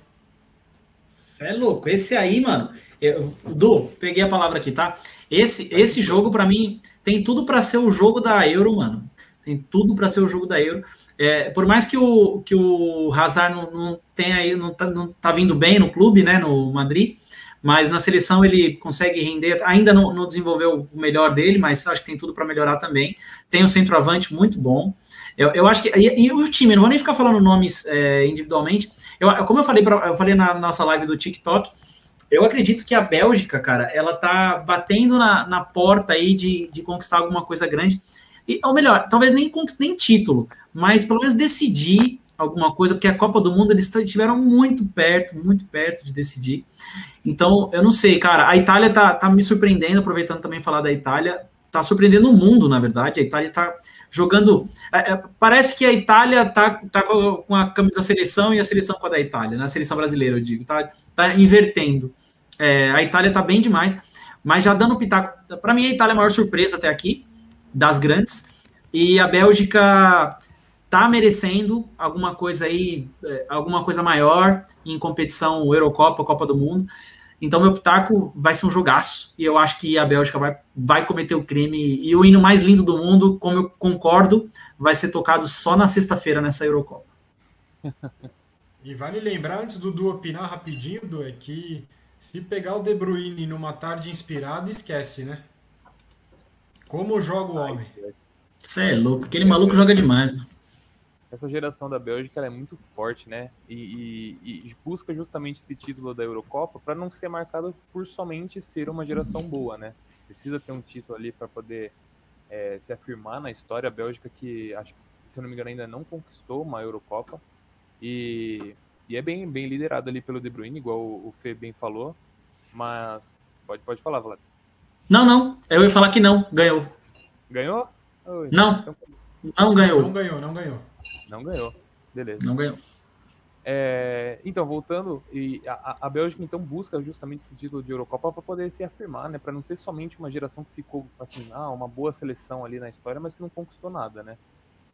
Você é louco. Esse aí, mano. Eu, du, peguei a palavra aqui, tá? Esse, esse jogo, para mim, tem tudo para ser o jogo da Euro, mano. Tem tudo para ser o jogo da Euro. É, por mais que o, que o Hazard não, não tenha aí, não tá, não tá vindo bem no clube, né, no Madrid, mas na seleção ele consegue render, ainda não, não desenvolveu o melhor dele, mas acho que tem tudo para melhorar também. Tem um centroavante muito bom. Eu, eu acho que. E, e, o time, não vou nem ficar falando nomes é, individualmente. Eu, como eu falei, pra, eu falei na nossa live do TikTok, eu acredito que a Bélgica, cara, ela tá batendo na, na porta aí de, de conquistar alguma coisa grande. E, ou melhor, talvez nem nem título, mas pelo menos decidir alguma coisa, porque a Copa do Mundo eles estiveram muito perto, muito perto de decidir. Então, eu não sei, cara. A Itália tá, tá me surpreendendo, aproveitando também falar da Itália, tá surpreendendo o mundo, na verdade. A Itália está jogando. É, é, parece que a Itália tá, tá com a camisa da seleção e a seleção com a da Itália, na né? seleção brasileira, eu digo, tá, tá invertendo. É, a Itália tá bem demais. Mas já dando pitaco, para mim a Itália é a maior surpresa até aqui, das grandes. E a Bélgica tá merecendo alguma coisa aí, é, alguma coisa maior em competição Eurocopa, Copa do Mundo. Então, meu pitaco vai ser um jogaço. E eu acho que a Bélgica vai, vai cometer o crime. E o hino mais lindo do mundo, como eu concordo, vai ser tocado só na sexta-feira nessa Eurocopa. E vale lembrar, antes do Du opinar rapidinho, Du, é que se pegar o De Bruyne numa tarde inspirada, esquece, né? Como joga o homem. Você é louco, aquele maluco joga demais, mano essa geração da Bélgica é muito forte, né? E, e, e, busca justamente esse título da Eurocopa para não ser marcada por somente ser uma geração boa, né? Precisa ter um título ali para poder é, se afirmar na história. A Bélgica que, acho que, se eu não me engano, ainda não conquistou uma Eurocopa. E, e é bem, bem liderado ali pelo De Bruyne, igual o, o Fê bem falou. Mas pode, pode falar, Vlad. Não, não. Eu ia falar que não. Ganhou. Ganhou? não. Então... Não ganhou. Não ganhou, não ganhou. Não ganhou. Beleza. Não ganhou. É, então, voltando, e a, a, Bélgica então busca justamente esse título de Eurocopa para poder se afirmar, né? Para não ser somente uma geração que ficou assim, ah, uma boa seleção ali na história, mas que não conquistou nada, né?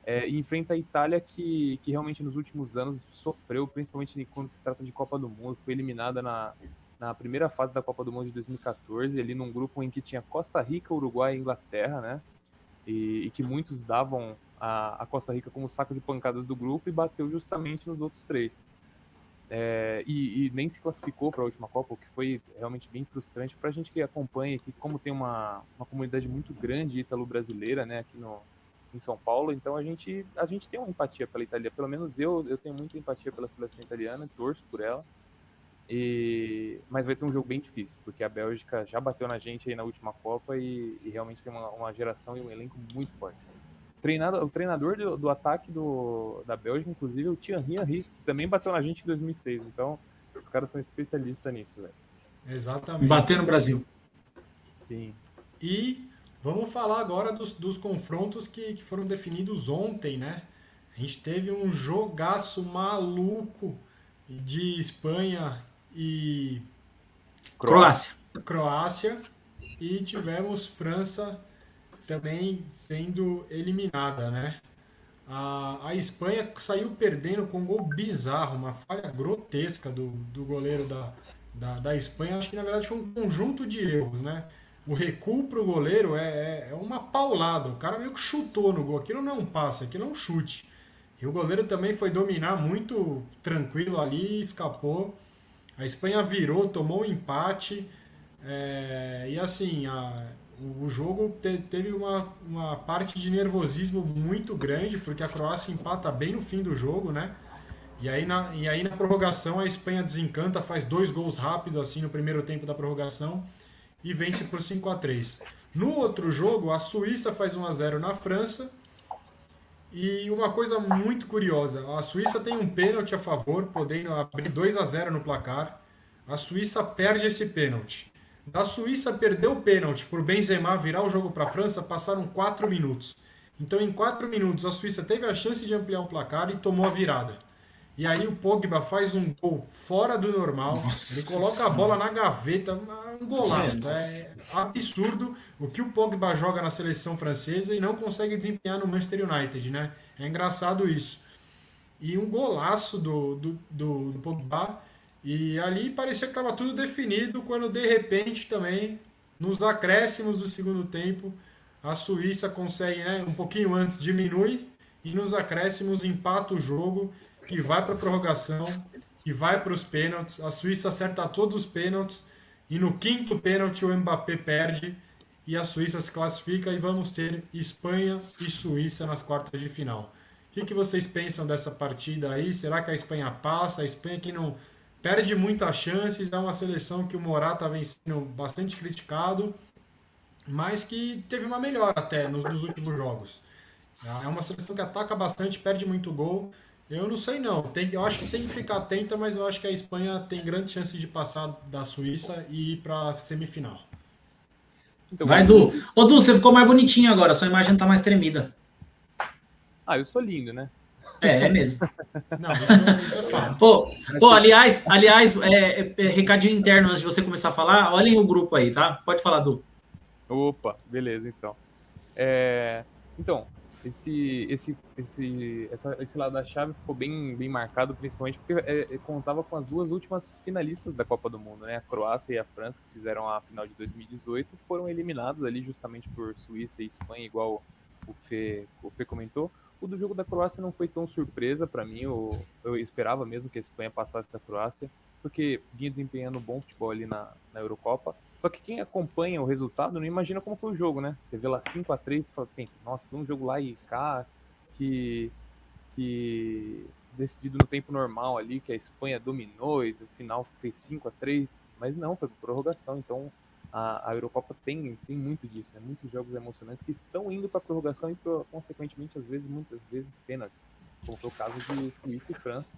É, e enfrenta a Itália que, que realmente nos últimos anos sofreu, principalmente quando se trata de Copa do Mundo, foi eliminada na, na primeira fase da Copa do Mundo de 2014, ali num grupo em que tinha Costa Rica, Uruguai e Inglaterra, né? E, e que muitos davam a, a, Costa Rica como saco de pancadas do grupo e bateu justamente nos outros três. É, e, e, nem se classificou para a última Copa, o que foi realmente bem frustrante para a gente que acompanha aqui, como tem uma, uma comunidade muito grande ítalo-brasileira né, aqui no, em São Paulo, então a gente, a gente tem uma empatia pela Itália, pelo menos eu, eu tenho muita empatia pela seleção italiana, torço por ela, e, mas vai ter um jogo bem difícil, porque a Bélgica já bateu na gente aí na última Copa e, e realmente tem uma, uma geração e um elenco muito forte treinado, o treinador do, do ataque do, da Bélgica, inclusive, é o Thierry Henry, que também bateu na gente em 2006. Então, os caras são especialistas nisso, velho. Exatamente. Bater no Brasil. Sim. E vamos falar agora dos, dos confrontos que, que foram definidos ontem, né? A gente teve um jogaço maluco de Espanha e Croácia. Croácia e tivemos França também sendo eliminada, né? A, a Espanha saiu perdendo com um gol bizarro, uma falha grotesca do, do goleiro da, da, da Espanha. Acho que na verdade foi um conjunto de erros, né? O recuo para o goleiro é, é, é, uma paulada. O cara meio que chutou no gol. Aquilo não é um passe, aquilo é um chute. E o goleiro também foi dominar muito tranquilo ali, escapou. A Espanha virou, tomou o um empate. É, e assim, a, o jogo te, teve uma, uma parte de nervosismo muito grande, porque a Croácia empata bem no fim do jogo, né? E aí, na, e aí na prorrogação a Espanha desencanta, faz dois gols rápidos assim no primeiro tempo da prorrogação e vence por 5 a 3 No outro jogo, a Suíça faz 1 a 0 na França. E uma coisa muito curiosa, a Suíça tem um pênalti a favor, podendo abrir 2 a 0 no placar. A Suíça perde esse pênalti. Da Suíça perdeu o pênalti por Benzema virar o jogo para a França, passaram 4 minutos. Então, em 4 minutos, a Suíça teve a chance de ampliar o placar e tomou a virada. E aí o Pogba faz um gol fora do normal. Nossa ele coloca a bola na gaveta, um golaço. É absurdo o que o Pogba joga na seleção francesa e não consegue desempenhar no Manchester United, né? É engraçado isso. E um golaço do, do, do, do Pogba e ali parecia que estava tudo definido quando de repente também, nos acréscimos do segundo tempo, a Suíça consegue, né, um pouquinho antes, diminui e nos acréscimos empata o jogo, que vai para a prorrogação e vai para os pênaltis. A Suíça acerta todos os pênaltis e no quinto pênalti o Mbappé perde e a Suíça se classifica e vamos ter Espanha e Suíça nas quartas de final. O que, que vocês pensam dessa partida aí? Será que a Espanha passa? A Espanha que não perde muitas chances, é uma seleção que o Morata vem sendo bastante criticado, mas que teve uma melhora até nos, nos, últimos jogos. É uma seleção que ataca bastante, perde muito gol. Eu não sei não, tem, eu acho que tem que ficar atenta, mas eu acho que a Espanha tem grande chance de passar da Suíça e ir para semifinal. Então, Vai, Du. Ô, Du, você ficou mais bonitinho agora, sua imagem tá mais tremida. Ah, eu sou lindo, né? É, é mesmo. Não, isso, é, isso é. Pô, pô, aliás, aliás é, é, é, recadinho interno antes de você começar a falar, olhem o grupo aí, tá? Pode falar, Du. Opa, beleza, então. É, então, esse, esse, esse, essa, esse lado da chave ficou bem, bem marcado, principalmente porque é, é, contava com as duas últimas finalistas da Copa do Mundo, né? A Croácia e a França, que fizeram a final de 2018, foram eliminadas ali justamente por Suíça e Espanha, igual o Fê, o Fê comentou. O do jogo da Croácia não foi tão surpresa para mim, eu, eu esperava mesmo que a Espanha passasse da Croácia, porque vinha desempenhando bom futebol ali na, na Eurocopa. Só que quem acompanha o resultado não imagina como foi o jogo, né? Você vê lá 5 a 3 e pensa, nossa, foi um jogo lá e cá que, que decidido no tempo normal ali, que a Espanha dominou e no final fez 5 a 3 mas não, foi prorrogação. Então a, a Eurocopa tem, tem muito disso, né? Muitos jogos emocionantes que estão indo para prorrogação e, consequentemente, às vezes, muitas vezes, pênaltis, como foi o caso de Suíça e França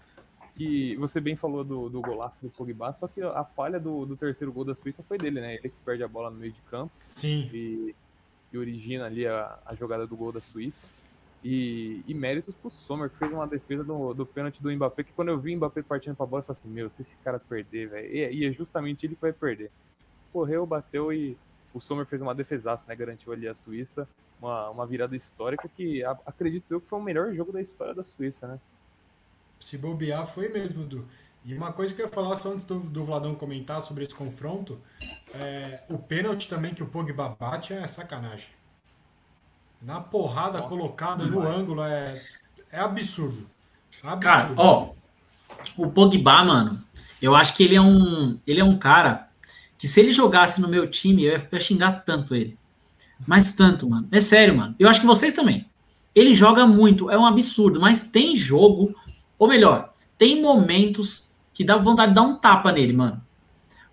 que você bem falou do, do golaço do Pogba, só que a falha do, do, terceiro gol da Suíça foi dele, né? Ele que perde a bola no meio de campo. Sim. E, e origina ali a, a, jogada do gol da Suíça. E, e méritos pro Sommer, que fez uma defesa do, do pênalti do Mbappé, que quando eu vi o Mbappé partindo pra bola, eu falei assim, meu, se esse cara perder, velho, e, e, é justamente ele que vai perder. Correu, bateu e o Sommer fez uma defesaça, né? Garantiu ali a Suíça, uma, uma virada histórica que a, acredito eu que foi o melhor jogo da história da Suíça, né? Se bobear, foi mesmo, Du. E uma coisa que eu ia falar só antes do, do Vladão comentar sobre esse confronto, é, o pênalti também que o Pogba bate é sacanagem. Na porrada Nossa, colocada no ângulo é, é absurdo. absurdo. Cara, ó, o Pogba, mano, eu acho que ele é um, ele é um cara que se ele jogasse no meu time, eu ia xingar tanto ele. Mas tanto, mano. É sério, mano. Eu acho que vocês também. Ele joga muito, é um absurdo, mas tem jogo ou melhor, tem momentos que dá vontade de dar um tapa nele, mano.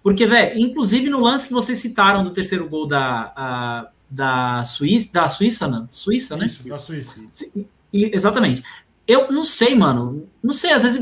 Porque, velho, inclusive no lance que vocês citaram do terceiro gol da, a, da Suíça, da Suíça, né? Suíça, né? Isso, da Suíça. exatamente. Eu não sei, mano. Não sei, às vezes.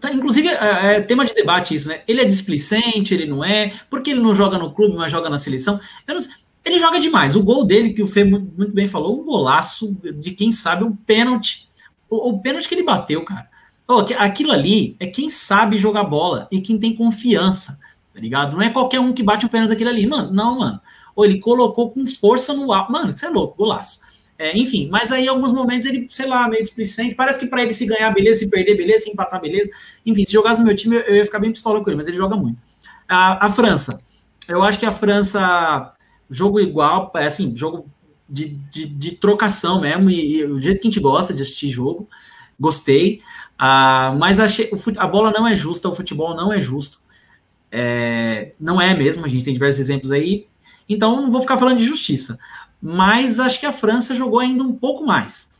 Tá, inclusive, é, é, tema de debate isso, né? Ele é displicente, ele não é. Por que ele não joga no clube, mas joga na seleção? Eu não sei. Ele joga demais. O gol dele, que o Fê muito bem falou, um golaço de quem sabe, um pênalti. O, o pênalti que ele bateu, cara. Oh, aquilo ali é quem sabe jogar bola e quem tem confiança, tá ligado? Não é qualquer um que bate o pênalti daquele ali. Mano, não, mano. Ou ele colocou com força no alto. Mano, isso é louco, golaço. É, enfim, mas aí em alguns momentos ele, sei lá, meio displicente. Parece que para ele se ganhar, beleza, se perder, beleza, se empatar, beleza. Enfim, se jogasse no meu time, eu ia ficar bem pistola com ele, mas ele joga muito. A, a França. Eu acho que a França, jogo igual, é assim, jogo de, de, de trocação mesmo, e, e, o jeito que a gente gosta de assistir jogo, gostei. Ah, mas achei, a bola não é justa, o futebol não é justo. É, não é mesmo, a gente tem diversos exemplos aí. Então não vou ficar falando de justiça. Mas acho que a França jogou ainda um pouco mais.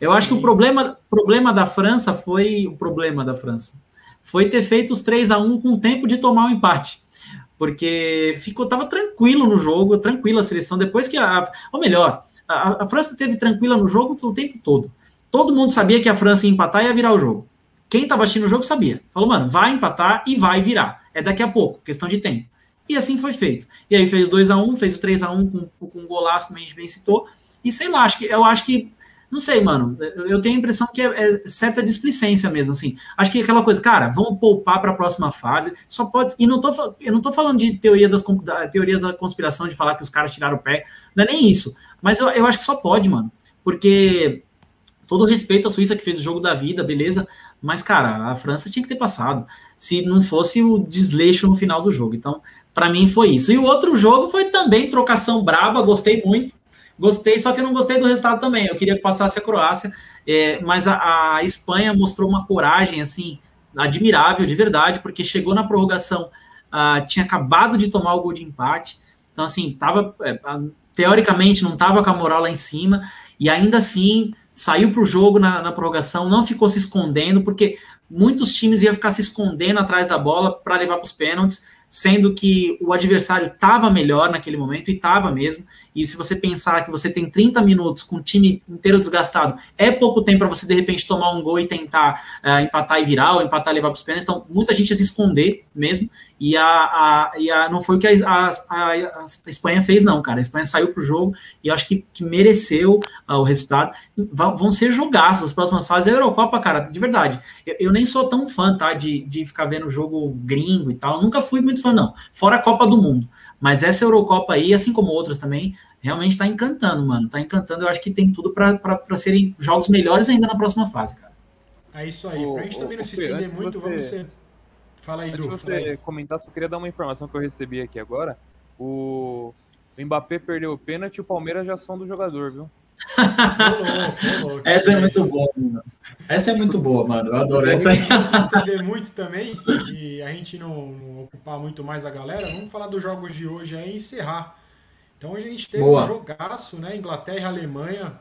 Eu Sim. acho que o problema, problema da França foi o problema da França. Foi ter feito os 3 a 1 com tempo de tomar o um empate. Porque ficou tava tranquilo no jogo, tranquila a seleção depois que a, ou melhor, a, a França teve tranquila no jogo o tempo todo. Todo mundo sabia que a França ia empatar e ia virar o jogo. Quem estava assistindo o jogo sabia. Falou, mano, vai empatar e vai virar. É daqui a pouco, questão de tempo. E assim foi feito. E aí fez 2 a 1 um, fez o 3 a 1 com, com um golaço, como a gente bem citou. E sei lá, acho que, eu acho que. Não sei, mano. Eu tenho a impressão que é, é certa displicência mesmo, assim. Acho que aquela coisa, cara, vamos poupar para a próxima fase. Só pode. E não tô, eu não tô falando de teoria das, da, teorias da conspiração, de falar que os caras tiraram o pé. Não é nem isso. Mas eu, eu acho que só pode, mano. Porque todo respeito à Suíça que fez o jogo da vida, beleza, mas cara, a França tinha que ter passado, se não fosse o desleixo no final do jogo. Então, para mim foi isso. E o outro jogo foi também trocação braba, gostei muito. Gostei, só que não gostei do resultado também. Eu queria que passasse a Croácia, é, mas a, a, Espanha mostrou uma coragem assim admirável, de verdade, porque chegou na prorrogação, uh, tinha acabado de tomar o gol de empate, então assim tava é, teoricamente não estava com a moral lá em cima e ainda assim saiu para o jogo na, na, prorrogação, não ficou se escondendo, porque muitos times iam ficar se escondendo atrás da bola para levar para os pênaltis. Sendo que o adversário estava melhor naquele momento, e estava mesmo. E se você pensar que você tem 30 minutos com o time inteiro desgastado, é pouco tempo para você, de repente, tomar um gol e tentar uh, empatar e virar, ou empatar e levar para os pênaltis. Então, muita gente ia se esconder mesmo, e, a, a, e a, não foi o que a, a, a Espanha fez, não, cara. A Espanha saiu para o jogo e acho que, que mereceu uh, o resultado. Vão ser jogaços as próximas fases. A Eurocopa, cara, de verdade, eu, eu nem sou tão fã, tá, de, de ficar vendo jogo gringo e tal. Eu nunca fui muito fã, não. Fora a Copa do Mundo. Mas essa Eurocopa aí, assim como outras também, realmente está encantando, mano. Está encantando. Eu acho que tem tudo para serem jogos melhores ainda na próxima fase, cara. É isso aí. Para a gente também não se estender muito, você... vamos ser. Fala aí, Antes de você comentar, só queria dar uma informação que eu recebi aqui agora. O, o Mbappé perdeu o pênalti e o Palmeiras já são do jogador, viu? Essa é muito boa, mano. Essa é muito boa, mano. Eu adoro essa. A gente não se estender muito também e a gente não, não, ocupar muito mais a galera, vamos falar dos jogos de hoje aí e encerrar. Então a gente teve boa. um jogaço, né? Inglaterra e Alemanha.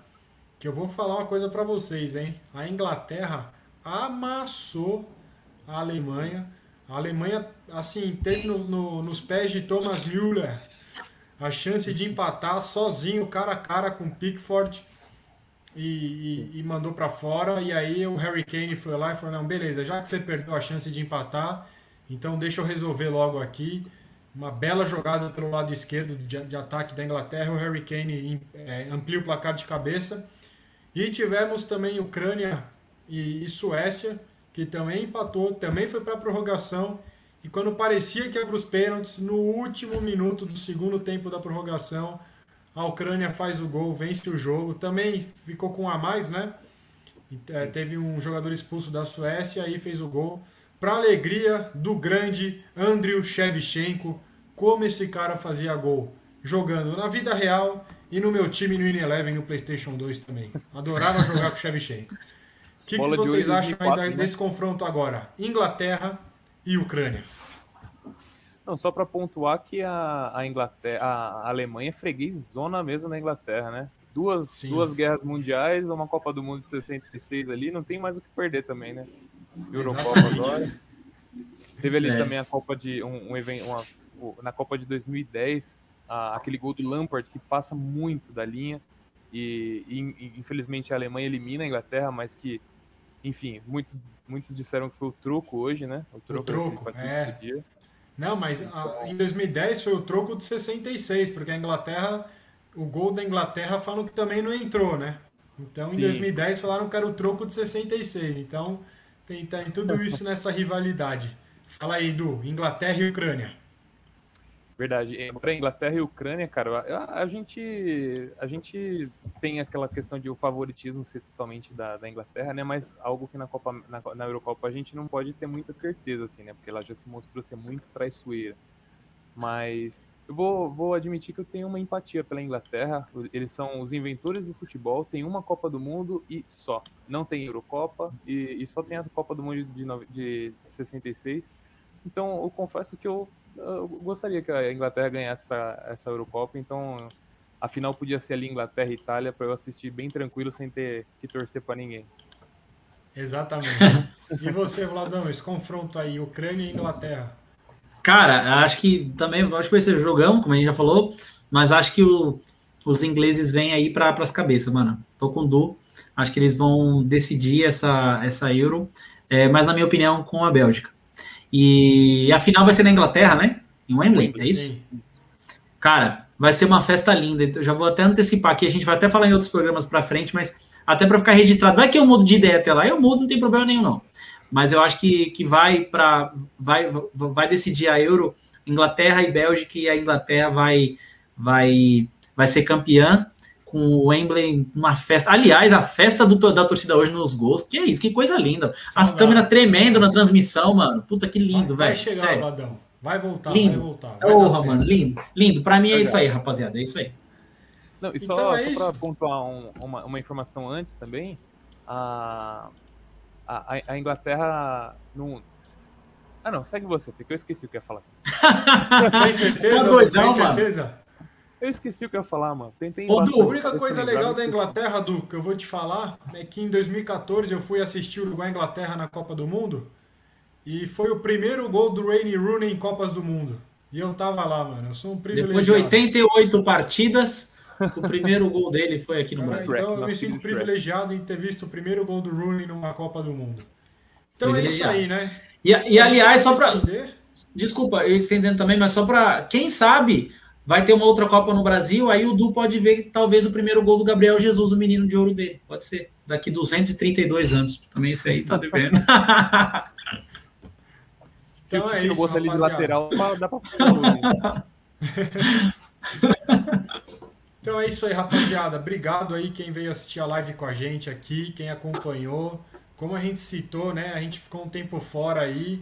Que eu vou falar uma coisa para vocês, hein? A Inglaterra amassou a Alemanha. A Alemanha, assim, teve no, no, nos pés de Thomas Müller a chance de empatar sozinho, cara a cara com Pickford e, e, e mandou para fora. E aí o Harry Kane foi lá e falou: Não, beleza, já que você perdeu a chance de empatar, então deixa eu resolver logo aqui. Uma bela jogada pelo lado esquerdo de, de ataque da Inglaterra. O Harry Kane é, amplia o placar de cabeça. E tivemos também Ucrânia e, e Suécia, que também empatou, também foi para a prorrogação. E quando parecia que ia para os pênaltis, no último minuto do segundo tempo da prorrogação, a Ucrânia faz o gol, vence o jogo. Também ficou com um a mais, né? É, teve um jogador expulso da Suécia e fez o gol. Para alegria do grande Andriy Shevchenko, como esse cara fazia gol jogando na vida real e no meu time no Ineleven no PlayStation 2 também. Adorava jogar com o Shevchenko. O que, que vocês acham 2004, aí né? desse confronto agora? Inglaterra e Ucrânia. Não, só para pontuar que a, a Inglaterra, a Alemanha é freguês zona mesmo na Inglaterra, né? Duas, duas guerras mundiais, uma Copa do Mundo de 66 ali, não tem mais o que perder também, né? Eurocopa agora. Teve ali é. também a Copa de um, um evento, uma, na Copa de 2010, a, aquele gol do Lampard que passa muito da linha e, e, infelizmente a Alemanha elimina a Inglaterra, mas que enfim, muitos, muitos disseram que foi o troco hoje, né? O troco, o troco é. Não, mas a, em 2010 foi o troco de 66, porque a Inglaterra, o gol da Inglaterra falam que também não entrou, né? Então Sim. em 2010 falaram que era o troco de 66. Então tem, tem tudo isso nessa rivalidade. Fala aí, Edu, Inglaterra e Ucrânia. Verdade. Para Inglaterra e Ucrânia, cara, a, a, gente a gente tem aquela questão de o favoritismo ser totalmente da, da Inglaterra, né? Mas algo que na Copa na, na, Eurocopa a gente não pode ter muita certeza, assim, né? Porque ela já se mostrou ser muito traiçoeira. Mas eu vou, vou admitir que eu tenho uma empatia pela Inglaterra. Eles são os inventores do futebol, tem uma Copa do Mundo e só. Não tem Eurocopa e, e só tem a Copa do Mundo de, de 66. Então eu confesso que eu eu gostaria que a Inglaterra ganhasse essa, essa Eurocopa, então a final podia ser ali Inglaterra e Itália para eu assistir bem tranquilo sem ter que torcer para ninguém. Exatamente. e você, Vladão, esse confronto aí, Ucrânia e Inglaterra? Cara, acho que também acho que vai ser jogão, como a gente já falou, mas acho que o, os ingleses vêm aí para as cabeças, mano. Tô com Du, acho que eles vão decidir essa, essa Euro, é, mas na minha opinião, com a Bélgica. E a final vai ser na Inglaterra, né? Em Wembley, é isso? Sim. Cara, vai ser uma festa linda. Eu já vou até antecipar aqui, a gente vai até falar em outros programas para frente, mas até para ficar registrado. Vai que eu mudo de ideia até lá, eu mudo, não tem problema nenhum, não. Mas eu acho que, que vai para vai, vai decidir a Euro, Inglaterra e Bélgica, e a Inglaterra vai, vai, vai ser campeã com o Wembley, uma festa. Aliás, a festa do, da torcida hoje nos gols, que é isso, que coisa linda. As câmeras tremendo na transmissão, mano. Puta que lindo, velho. Vai chegar, sério. Vadão. Vai voltar, lindo. vai voltar. Vai Porra, mano, lindo. Lindo. Pra mim é isso aí, rapaziada. É isso aí. Não, e então só, é só pra pontuar um, uma, uma informação antes também, a, a, a Inglaterra não. Ah, não, segue você, porque eu esqueci o que ia falar. tem certeza? Tá doidão, tem certeza? Mano? Eu esqueci o que eu ia falar, mano. Tentei Ô, Du, a única coisa legal da Inglaterra, Du, que eu vou te falar, é que em 2014 eu fui assistir o Uruguai Inglaterra na Copa do Mundo. E foi o primeiro gol do Rainy Rooney em Copas do Mundo. E eu tava lá, mano. Eu sou um privilegiado. Depois de 88 partidas, o primeiro gol dele foi aqui no Então, Brasil. então eu me sinto privilegiado em ter visto o primeiro gol do Rooney numa Copa do Mundo. Então é isso aí, né? E, e aliás, só para? Desculpa, eu estendendo também, mas só para. Quem sabe vai ter uma outra Copa no Brasil, aí o Du pode ver talvez o primeiro gol do Gabriel Jesus, o menino de ouro dele. Pode ser. Daqui 232 anos. Também isso aí tá devendo. Se Então o é não isso, botar ele de rapaziada. lateral, dá pra né? Então é isso aí, rapaziada. Obrigado aí quem veio assistir a live com a gente aqui, quem acompanhou. Como a gente citou, né? A gente ficou um tempo fora aí,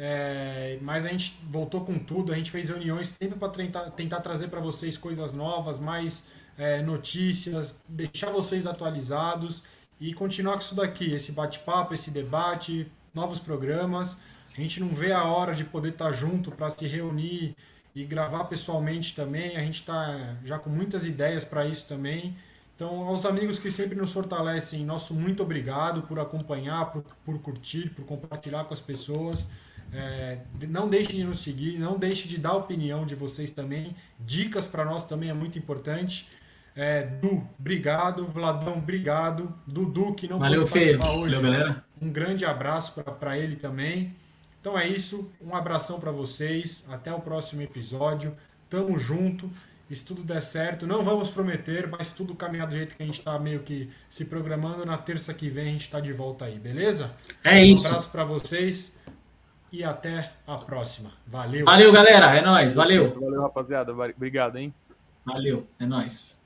é, mas a gente voltou com tudo. A gente fez reuniões sempre para tentar, tentar trazer para vocês coisas novas, mais é, notícias, deixar vocês atualizados e continuar com isso daqui, esse bate-papo, esse debate, novos programas. A gente não vê a hora de poder estar junto para se reunir e gravar pessoalmente também. A gente está já com muitas ideias para isso também. Então, aos amigos que sempre nos fortalecem, nosso muito obrigado por acompanhar, por, por curtir, por compartilhar com as pessoas. É, não deixem de nos seguir, não deixem de dar opinião de vocês também. Dicas para nós também é muito importante. É, du, obrigado. Vladão, obrigado. Dudu, que não Valeu, pôde Fê. participar hoje. Valeu, galera. Um grande abraço para ele também. Então é isso. Um abração para vocês. Até o próximo episódio. Tamo junto. Se tudo der certo, não vamos prometer, mas tudo caminhar do jeito que a gente está meio que se programando. Na terça que vem a gente está de volta aí, beleza? É Um isso. abraço para vocês e até a próxima. Valeu. Valeu, galera. É nóis. Valeu. Valeu, rapaziada. Obrigado, hein? Valeu. É nóis.